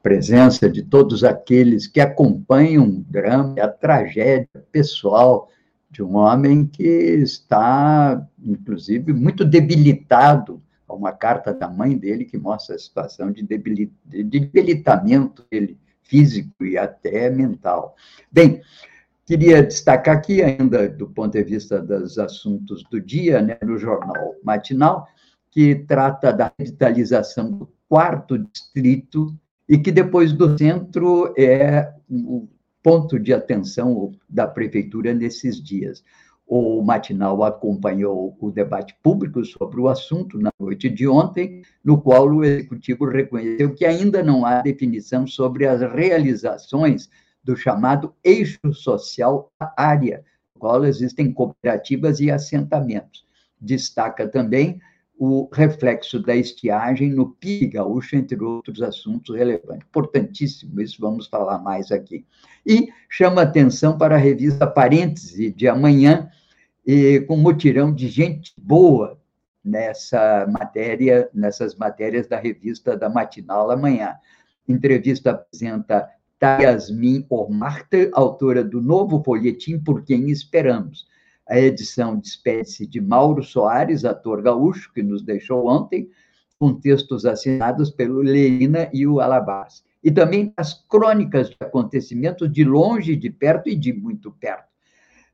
presença de todos aqueles que acompanham o drama a tragédia pessoal de um homem que está, inclusive, muito debilitado uma carta da mãe dele que mostra a situação de debilitamento dele, físico e até mental. Bem, queria destacar aqui ainda, do ponto de vista dos assuntos do dia, né, no jornal matinal, que trata da revitalização do quarto distrito e que depois do centro é o ponto de atenção da prefeitura nesses dias. O matinal acompanhou o debate público sobre o assunto na noite de ontem, no qual o executivo reconheceu que ainda não há definição sobre as realizações do chamado eixo social da área, no qual existem cooperativas e assentamentos. Destaca também o reflexo da estiagem no PIB gaúcho, entre outros assuntos relevantes. Importantíssimo, isso vamos falar mais aqui. E chama atenção para a revista Parêntese de amanhã, e, com mutirão de gente boa nessa matéria, nessas matérias da revista da Matinal amanhã. Entrevista apresenta Yasmin Ormarte, autora do novo folhetim Por Quem Esperamos a edição despede-se de Mauro Soares, ator gaúcho, que nos deixou ontem, com textos assinados pelo Leina e o Alabás. E também as crônicas de acontecimentos de longe, de perto e de muito perto.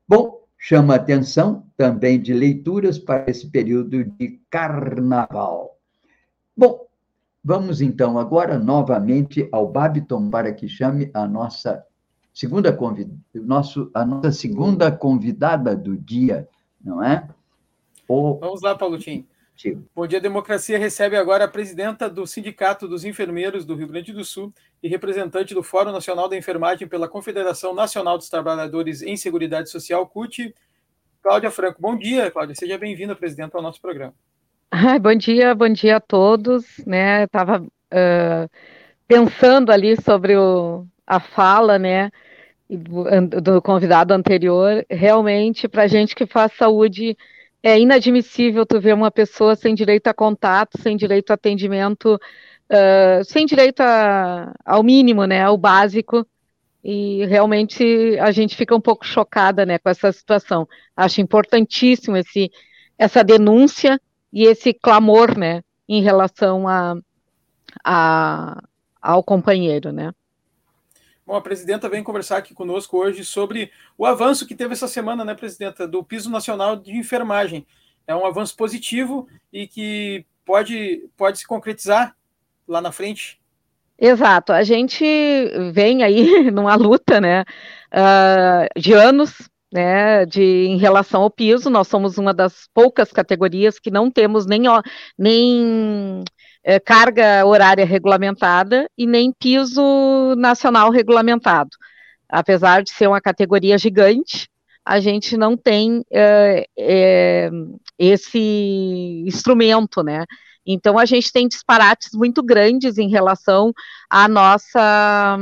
Bom, chama atenção também de leituras para esse período de carnaval. Bom, vamos então agora novamente ao Babiton para que chame a nossa segunda convid... nosso, a nossa segunda convidada do dia, não é?
O... Vamos lá, Paulo Tim. Bom Dia Democracia recebe agora a presidenta do Sindicato dos Enfermeiros do Rio Grande do Sul e representante do Fórum Nacional da Enfermagem pela Confederação Nacional dos Trabalhadores em Seguridade Social, CUT, Cláudia Franco. Bom dia, Cláudia. Seja bem-vinda, presidenta, ao nosso programa.
Ai, bom dia, bom dia a todos. Né? Estava uh, pensando ali sobre o, a fala, né? Do, do convidado anterior, realmente, para gente que faz saúde, é inadmissível tu ver uma pessoa sem direito a contato, sem direito a atendimento, uh, sem direito a, ao mínimo, né, ao básico, e realmente a gente fica um pouco chocada, né, com essa situação. Acho importantíssimo esse, essa denúncia e esse clamor, né, em relação a, a, ao companheiro, né.
Bom, a presidenta vem conversar aqui conosco hoje sobre o avanço que teve essa semana, né, presidenta, do piso nacional de enfermagem. É um avanço positivo e que pode, pode se concretizar lá na frente.
Exato, a gente vem aí (laughs) numa luta, né, uh, de anos, né, de em relação ao piso, nós somos uma das poucas categorias que não temos nem, nem é, carga horária regulamentada e nem piso nacional regulamentado. Apesar de ser uma categoria gigante, a gente não tem é, é, esse instrumento, né? Então a gente tem disparates muito grandes em relação à nossa,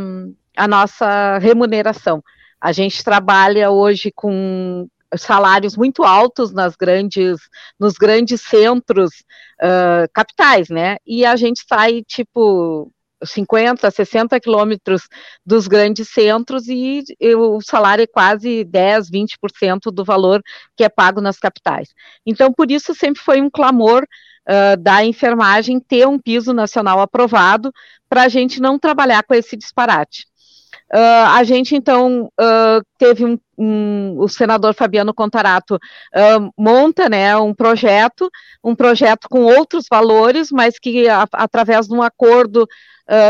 à nossa remuneração. A gente trabalha hoje com salários muito altos nas grandes, nos grandes centros uh, capitais, né? E a gente sai, tipo, 50, 60 quilômetros dos grandes centros e, o salário é quase 10, 20% do valor que é pago nas capitais. Então, por isso, sempre foi um clamor uh, da enfermagem ter um piso nacional aprovado para a gente não trabalhar com esse disparate. Uh, a gente, então, uh, teve um, um, o senador Fabiano Contarato uh, monta né, um projeto, um projeto com outros valores, mas que a, através de um acordo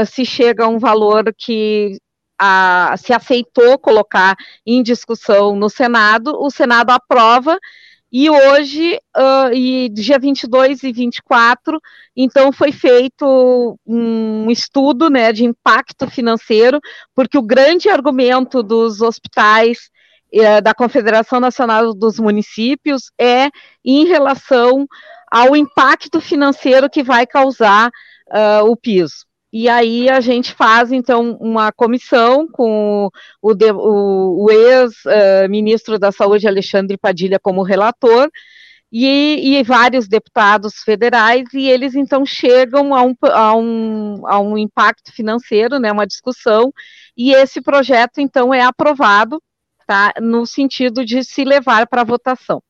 se chega a um valor que a, se aceitou colocar em discussão no Senado, o Senado aprova e hoje, uh, e dia 22 e 24, então foi feito um estudo né, de impacto financeiro, porque o grande argumento dos hospitais uh, da Confederação Nacional dos Municípios é em relação ao impacto financeiro que vai causar uh, o piso. E aí a gente faz, então, uma comissão com o, o, o ex-ministro da Saúde, Alexandre Padilha, como relator, e, e, vários deputados federais, e eles, então, chegam a um, a um, a um impacto financeiro, né, uma discussão, e esse projeto, então, é aprovado, tá, no sentido de se levar para votação.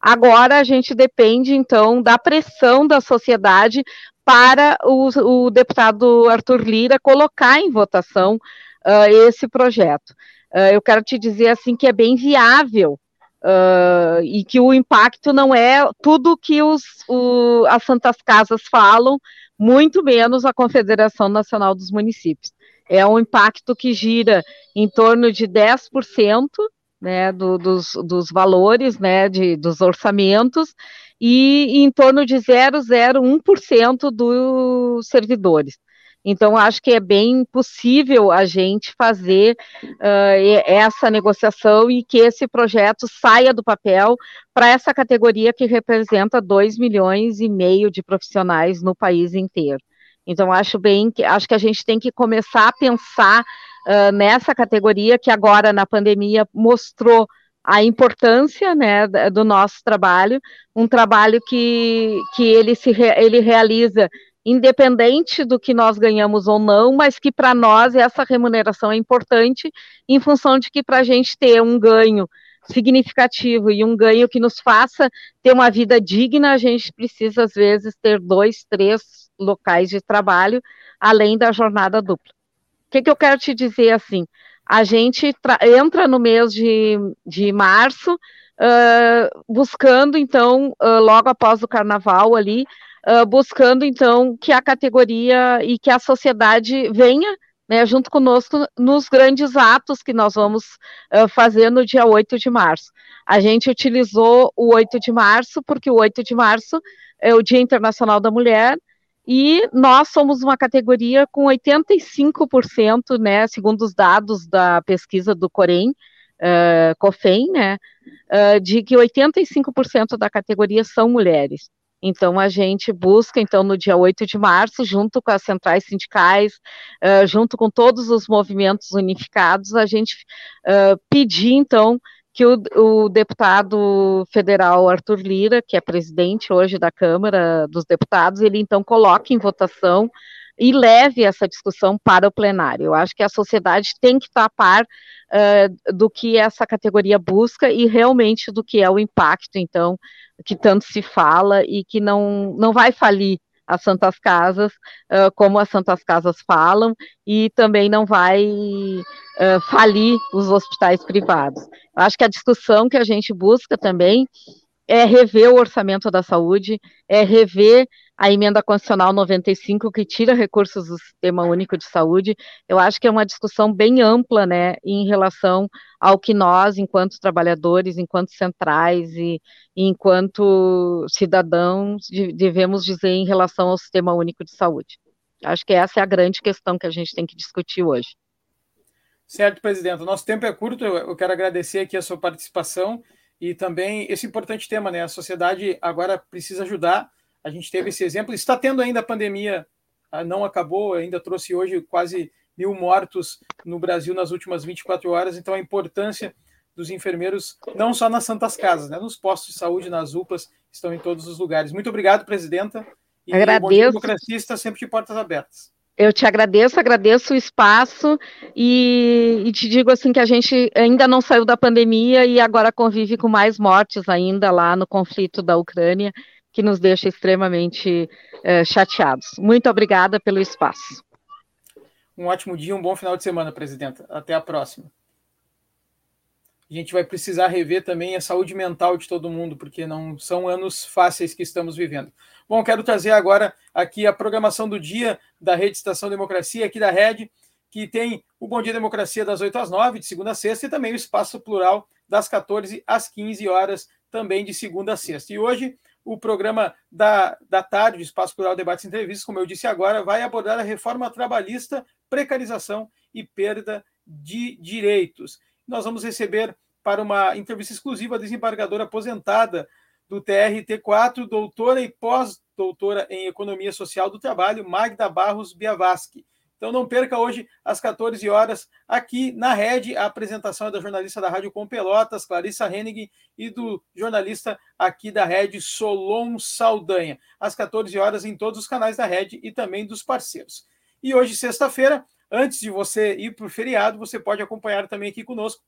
Agora a gente depende, então, da pressão da sociedade para o, o deputado Arthur Lira colocar em votação uh, esse projeto. Uh, eu quero te dizer assim que é bem viável uh, e que o impacto não é tudo que os, o, as Santas Casas falam, muito menos a Confederação Nacional dos Municípios. É um impacto que gira em torno de 10% né, do, dos, dos valores né, de, dos orçamentos e em torno de 0,01% dos servidores. Então, acho que é bem possível a gente fazer uh, essa negociação e que esse projeto saia do papel para essa categoria que representa 2 milhões e meio de profissionais no país inteiro. Então, acho bem que acho que a gente tem que começar a pensar uh, nessa categoria que agora na pandemia mostrou a importância né, do nosso trabalho, um trabalho que, que ele, se, ele realiza independente do que nós ganhamos ou não, mas que para nós essa remuneração é importante, em função de que para a gente ter um ganho significativo e um ganho que nos faça ter uma vida digna, a gente precisa, às vezes, ter dois, três locais de trabalho, além da jornada dupla. O que, que eu quero te dizer assim? A gente entra no mês de, de março, uh, buscando, então, uh, logo após o carnaval ali, uh, buscando então que a categoria e que a sociedade venha né, junto conosco nos grandes atos que nós vamos uh, fazer no dia 8 de março. A gente utilizou o 8 de março, porque o 8 de março é o Dia Internacional da Mulher, e nós somos uma categoria com 85%, né, segundo os dados da pesquisa do Corém, uh, COFEM, né, uh, de que 85% da categoria são mulheres. Então, a gente busca, então, no dia 8 de março, junto com as centrais sindicais, uh, junto com todos os movimentos unificados, a gente uh, pedir, então, que o, o, deputado federal Arthur Lira, que é presidente hoje da Câmara dos Deputados, ele então coloque em votação e leve essa discussão para o plenário. Eu acho que a sociedade tem que estar a par uh, do que essa categoria busca e realmente do que é o impacto, então, que tanto se fala e que não, não vai falir as Santas Casas, uh, como as Santas Casas falam, e também não vai uh, falir os hospitais privados. Eu acho que a discussão que a gente busca também é rever o orçamento da saúde, é rever a emenda constitucional 95, que tira recursos do Sistema Único de Saúde, eu acho que é uma discussão bem ampla, né, em relação ao que nós, enquanto trabalhadores, enquanto centrais e, enquanto cidadãos, devemos dizer em relação ao Sistema Único de Saúde. Acho que essa é a grande questão que a gente tem que discutir hoje.
Certo, presidente. Nosso tempo é curto, eu quero agradecer aqui a sua participação e também esse importante tema, né? A sociedade agora precisa ajudar a gente teve esse exemplo. Está tendo ainda a pandemia, ah, não acabou, ainda trouxe hoje quase mil mortos no Brasil nas últimas 24 horas. Então, a importância dos enfermeiros, não só nas Santas Casas, né, nos postos de saúde, nas UPAs, estão em todos os lugares. Muito obrigado, presidenta.
E agradeço. Bom
Democracia está sempre de portas abertas.
Eu te agradeço, agradeço o espaço e, e, te digo assim que a gente ainda não saiu da pandemia e agora convive com mais mortes ainda lá no conflito da Ucrânia que nos deixa extremamente é, chateados. Muito obrigada pelo espaço.
Um ótimo dia, um bom final de semana, presidenta. Até a próxima. A gente vai precisar rever também a saúde mental de todo mundo, porque não são anos fáceis que estamos vivendo. Bom, quero trazer agora aqui a programação do dia da Rede Estação Democracia, aqui da Rede, que tem o Bom Dia Democracia das 8 às 9, de segunda a sexta, e também o Espaço Plural das 14 às 15 horas, também de segunda a sexta. E hoje o programa da, da tarde, o Espaço Plural Debates e Entrevistas, como eu disse agora, vai abordar a reforma trabalhista, precarização e perda de direitos. Nós vamos receber para uma entrevista exclusiva a desembargadora aposentada do TRT4, doutora e pós-doutora em Economia Social do Trabalho, Magda Barros Biavaski. Então não perca hoje às 14 horas aqui na Rede a apresentação é da jornalista da Rádio Com Pelotas, Clarissa Hennig, e do jornalista aqui da Rede, Solon Saldanha, às 14 horas em todos os canais da Rede e também dos parceiros. E hoje, sexta-feira, antes de você ir para o feriado, você pode acompanhar também aqui conosco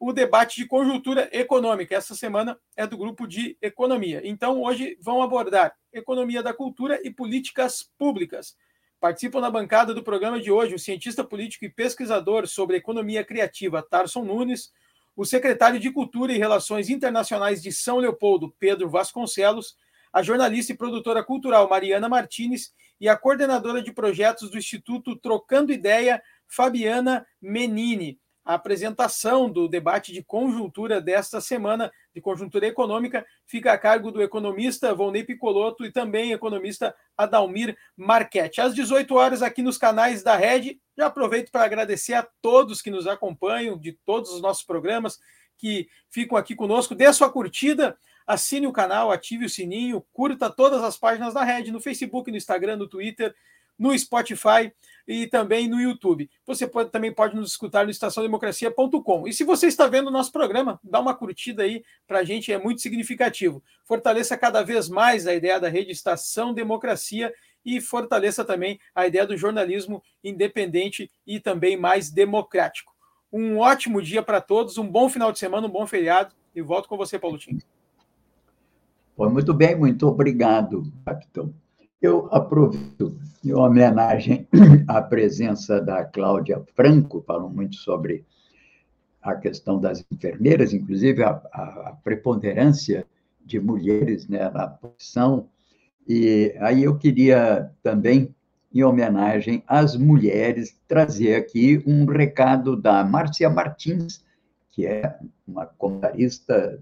o debate de conjuntura econômica. Essa semana é do grupo de economia. Então, hoje vão abordar economia da cultura e políticas públicas. Participam na bancada do programa de hoje o cientista político e pesquisador sobre economia criativa Tarson Nunes, o secretário de Cultura e Relações Internacionais de São Leopoldo, Pedro Vasconcelos, a jornalista e produtora cultural Mariana Martinez e a coordenadora de projetos do Instituto Trocando Ideia, Fabiana Menini a apresentação do debate de conjuntura desta semana, de conjuntura econômica, fica a cargo do economista Volney Picoloto e também economista Adalmir Marchetti. Às 18 horas, aqui nos canais da Rede, já aproveito para agradecer a todos que nos acompanham, de todos os nossos programas, que ficam aqui conosco. Dê a sua curtida, assine o canal, ative o sininho, curta todas as páginas da Rede, no Facebook, no Instagram, no Twitter, no Spotify e também no YouTube. Você pode, também pode nos escutar no estaçãodemocracia.com. E se você está vendo o nosso programa, dá uma curtida aí, para a gente é muito significativo. Fortaleça cada vez mais a ideia da rede Estação Democracia e fortaleça também a ideia do jornalismo independente e também mais democrático. Um ótimo dia para todos, um bom final de semana, um bom feriado e volto com você, Paulo Tim.
Muito bem, muito obrigado, capitão. Eu aproveito em homenagem (clears throat) à presença da Cláudia Franco, falam muito sobre a questão das enfermeiras, inclusive a, a preponderância de mulheres né, na profissão. E aí eu queria também, em homenagem às mulheres, trazer aqui um recado da Márcia Martins, que é uma comentarista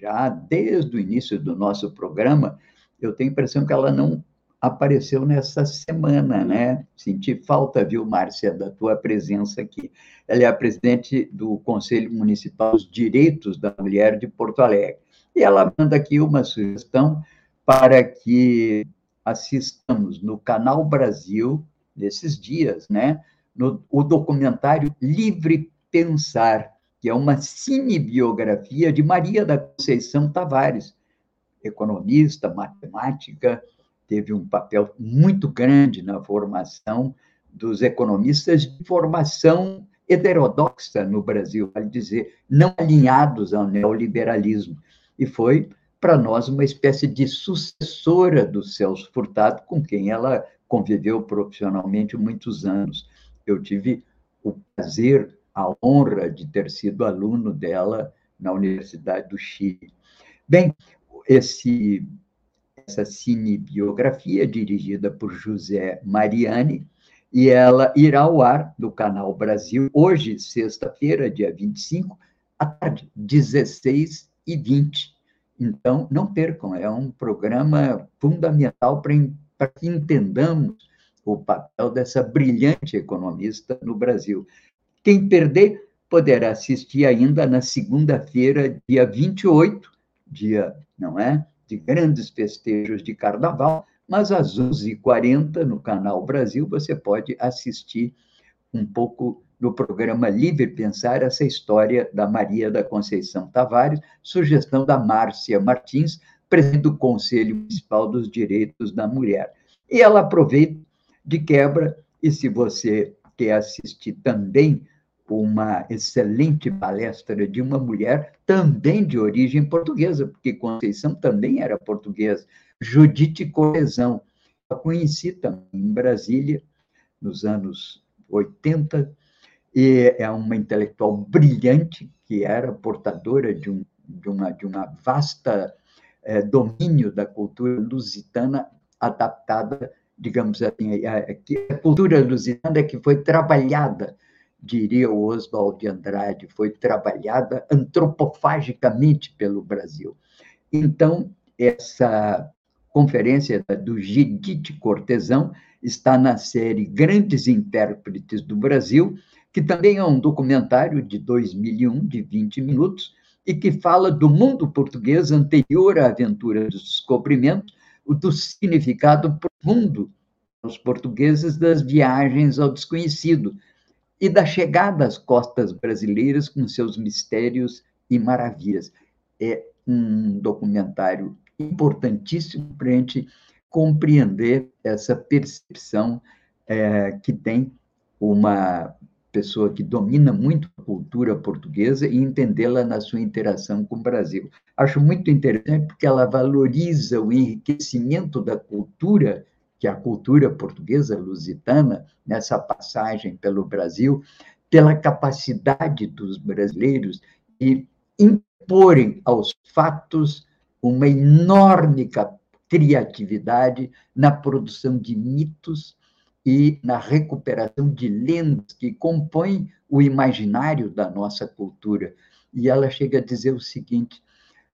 já desde o início do nosso programa. Eu tenho a impressão que ela não apareceu nessa semana, né? Senti falta, viu, Márcia, da tua presença aqui. Ela é a presidente do Conselho Municipal dos Direitos da Mulher de Porto Alegre. E ela manda aqui uma sugestão para que assistamos no Canal Brasil, nesses dias, né? No, o documentário Livre Pensar, que é uma cinebiografia de Maria da Conceição Tavares, economista, matemática, teve um papel muito grande na formação dos economistas de formação heterodoxa no Brasil, vale dizer, não alinhados ao neoliberalismo. E foi, para nós, uma espécie de sucessora do Celso Furtado, com quem ela conviveu profissionalmente muitos anos. Eu tive o prazer, a honra de ter sido aluno dela na Universidade do Chile. Bem, esse essa cinebiografia, dirigida por José Mariani, e ela irá ao ar no Canal Brasil, hoje, sexta-feira, dia 25, à tarde, 16 e 20. Então, não percam, é um programa fundamental para que entendamos o papel dessa brilhante economista no Brasil. Quem perder poderá assistir ainda na segunda-feira, dia 28, dia, não é? de grandes festejos de carnaval, mas às 11h40 no Canal Brasil você pode assistir um pouco no programa Livre Pensar essa história da Maria da Conceição Tavares, sugestão da Márcia Martins, presidente do Conselho Municipal dos Direitos da Mulher. E ela aproveita de quebra, e se você quer assistir também uma excelente palestra de uma mulher também de origem portuguesa, porque Conceição também era portuguesa, Judite Coesão. A conheci também em Brasília, nos anos 80, e é uma intelectual brilhante, que era portadora de, um, de, uma, de uma vasta é, domínio da cultura lusitana adaptada, digamos assim, a, a cultura lusitana que foi trabalhada diria o Oswald de Andrade, foi trabalhada antropofagicamente pelo Brasil. Então, essa conferência do Gedite Cortesão está na série Grandes Intérpretes do Brasil, que também é um documentário de 2001, de 20 minutos, e que fala do mundo português anterior à aventura do descobrimento, do significado profundo aos portugueses das viagens ao desconhecido, e da chegada às costas brasileiras com seus mistérios e maravilhas. É um documentário importantíssimo para a gente compreender essa percepção é, que tem uma pessoa que domina muito a cultura portuguesa e entendê-la na sua interação com o Brasil. Acho muito interessante porque ela valoriza o enriquecimento da cultura, que a cultura portuguesa lusitana, nessa passagem pelo Brasil, pela capacidade dos brasileiros de imporem aos fatos uma enorme criatividade na produção de mitos e na recuperação de lendas que compõem o imaginário da nossa cultura. E ela chega a dizer o seguinte: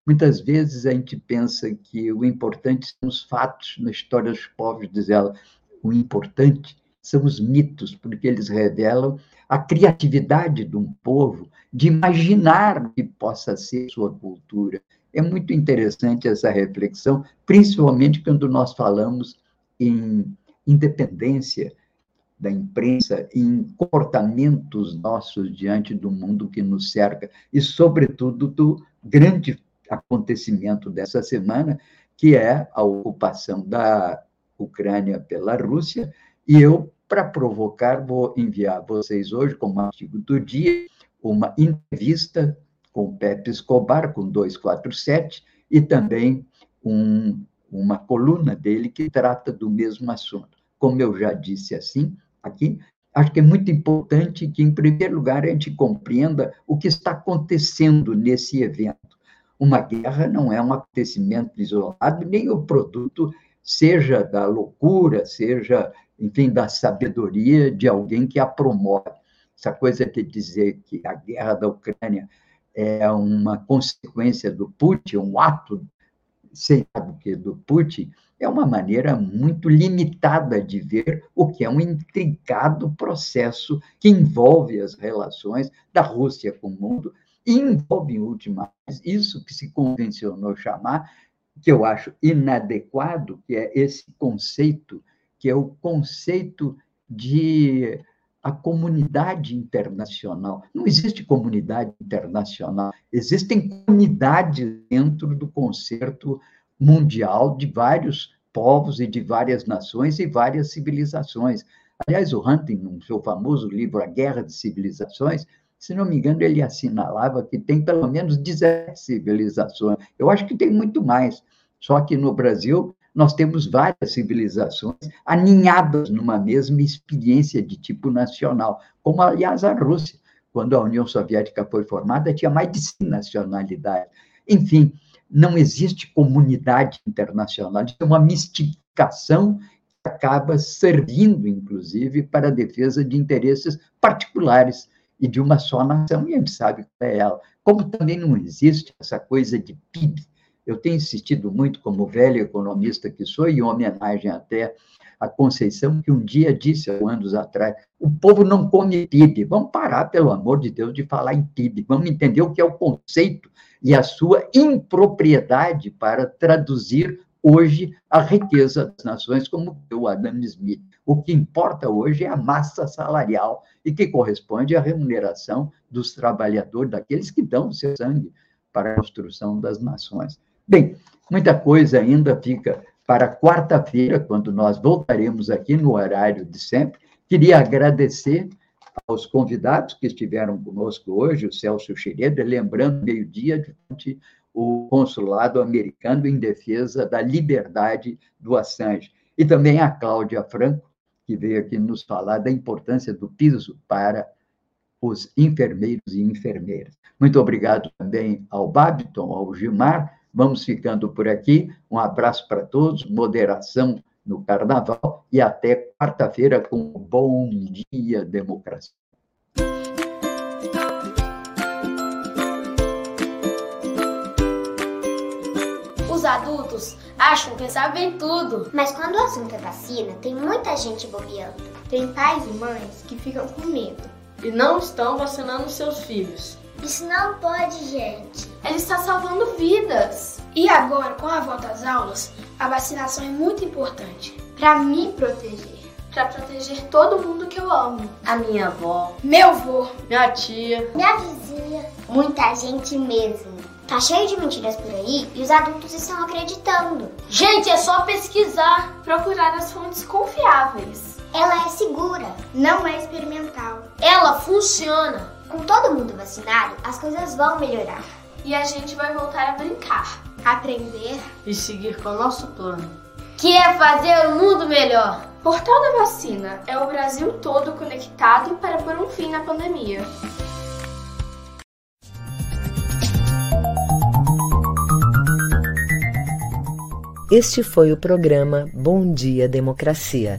muitas vezes a gente pensa que o importante são os fatos na história dos povos, diz ela, o importante são os mitos, porque eles revelam a criatividade de um povo de imaginar o que possa ser sua cultura. É muito interessante essa reflexão, principalmente quando nós falamos em independência da imprensa em comportamentos nossos diante do mundo que nos cerca e, sobretudo, do grande acontecimento dessa semana, que é a ocupação da Ucrânia pela Rússia. E eu, para provocar, vou enviar a vocês hoje, como artigo do dia, uma entrevista com Pepe Escobar, com 247, e também um uma coluna dele que trata do mesmo assunto. Como eu já disse assim aqui, acho que é muito importante que, em primeiro lugar, a gente compreenda o que está acontecendo nesse evento. Uma guerra não é um acontecimento isolado, nem o produto, seja da loucura, seja, enfim, da sabedoria de alguém que a promove. Essa coisa de dizer que a guerra da Ucrânia é uma consequência do Putin, um ato sei lá que, do Putin, é uma maneira muito limitada de ver o que é um intricado processo que envolve as relações da Rússia com o mundo envolve, em última isso que se convencionou chamar, que eu acho inadequado, que é esse conceito, que é o conceito de a comunidade internacional. Não existe comunidade internacional, existem comunidades dentro do concerto mundial de vários povos e de várias nações e várias civilizações. Aliás, o Hunting, no seu famoso livro A Guerra de Civilizações, se não me engano, ele assinalava que tem pelo menos 17 civilizações. Eu acho que tem muito mais. Só que no Brasil nós temos várias civilizações aninhadas numa mesma experiência de tipo nacional, como, aliás, a Rússia. Quando a União Soviética foi formada, tinha mais de 100 nacionalidades. Enfim, não existe comunidade internacional, é uma mistificação que acaba servindo, inclusive, para a defesa de interesses particulares e de uma só nação, e gente sabe qual é ela. Como também não existe essa coisa de PIB, eu tenho insistido muito, como velho economista que sou, em homenagem até a Conceição, que um dia disse, anos atrás, o povo não come PIB. Vamos parar, pelo amor de Deus, de falar em PIB. Vamos entender o que é o conceito e a sua impropriedade para traduzir hoje a riqueza das nações, como o Adam Smith. O que importa hoje é a massa salarial e que corresponde à remuneração dos trabalhadores, daqueles que dão seu sangue para a construção das nações. Bem, muita coisa ainda fica para quarta-feira, quando nós voltaremos aqui no horário de sempre. Queria agradecer aos convidados que estiveram conosco hoje, o Celso Xereda, lembrando, meio-dia, durante o consulado americano em defesa da liberdade do Assange. E também a Cláudia Franco, que veio aqui nos falar da importância do piso para os enfermeiros e enfermeiras. Muito obrigado também ao Babiton, ao Gilmar, Vamos ficando por aqui. Um abraço para todos, moderação no carnaval e até quarta-feira com um Bom Dia Democracia.
Os adultos acham que sabem tudo. Mas quando o assunto é vacina, tem muita gente bobeando. Tem pais e mães que ficam com medo.
E não estão vacinando seus filhos.
Isso não pode, gente.
Ela está salvando vidas. E agora, com a volta às aulas, a vacinação é muito importante para me proteger. Para proteger todo mundo que eu amo.
A minha avó.
Meu avô.
Minha tia.
Minha vizinha. Muita gente mesmo. Tá cheio de mentiras por aí e os adultos estão acreditando.
Gente, é só pesquisar, procurar as fontes confiáveis.
Ela é segura.
Não é experimental.
Ela funciona.
Com todo mundo vacinado, as coisas vão melhorar.
E a gente vai voltar a brincar, aprender
e seguir com o nosso plano,
que é fazer o mundo melhor.
Portal da Vacina é o Brasil todo conectado para pôr um fim na pandemia.
Este foi o programa Bom Dia Democracia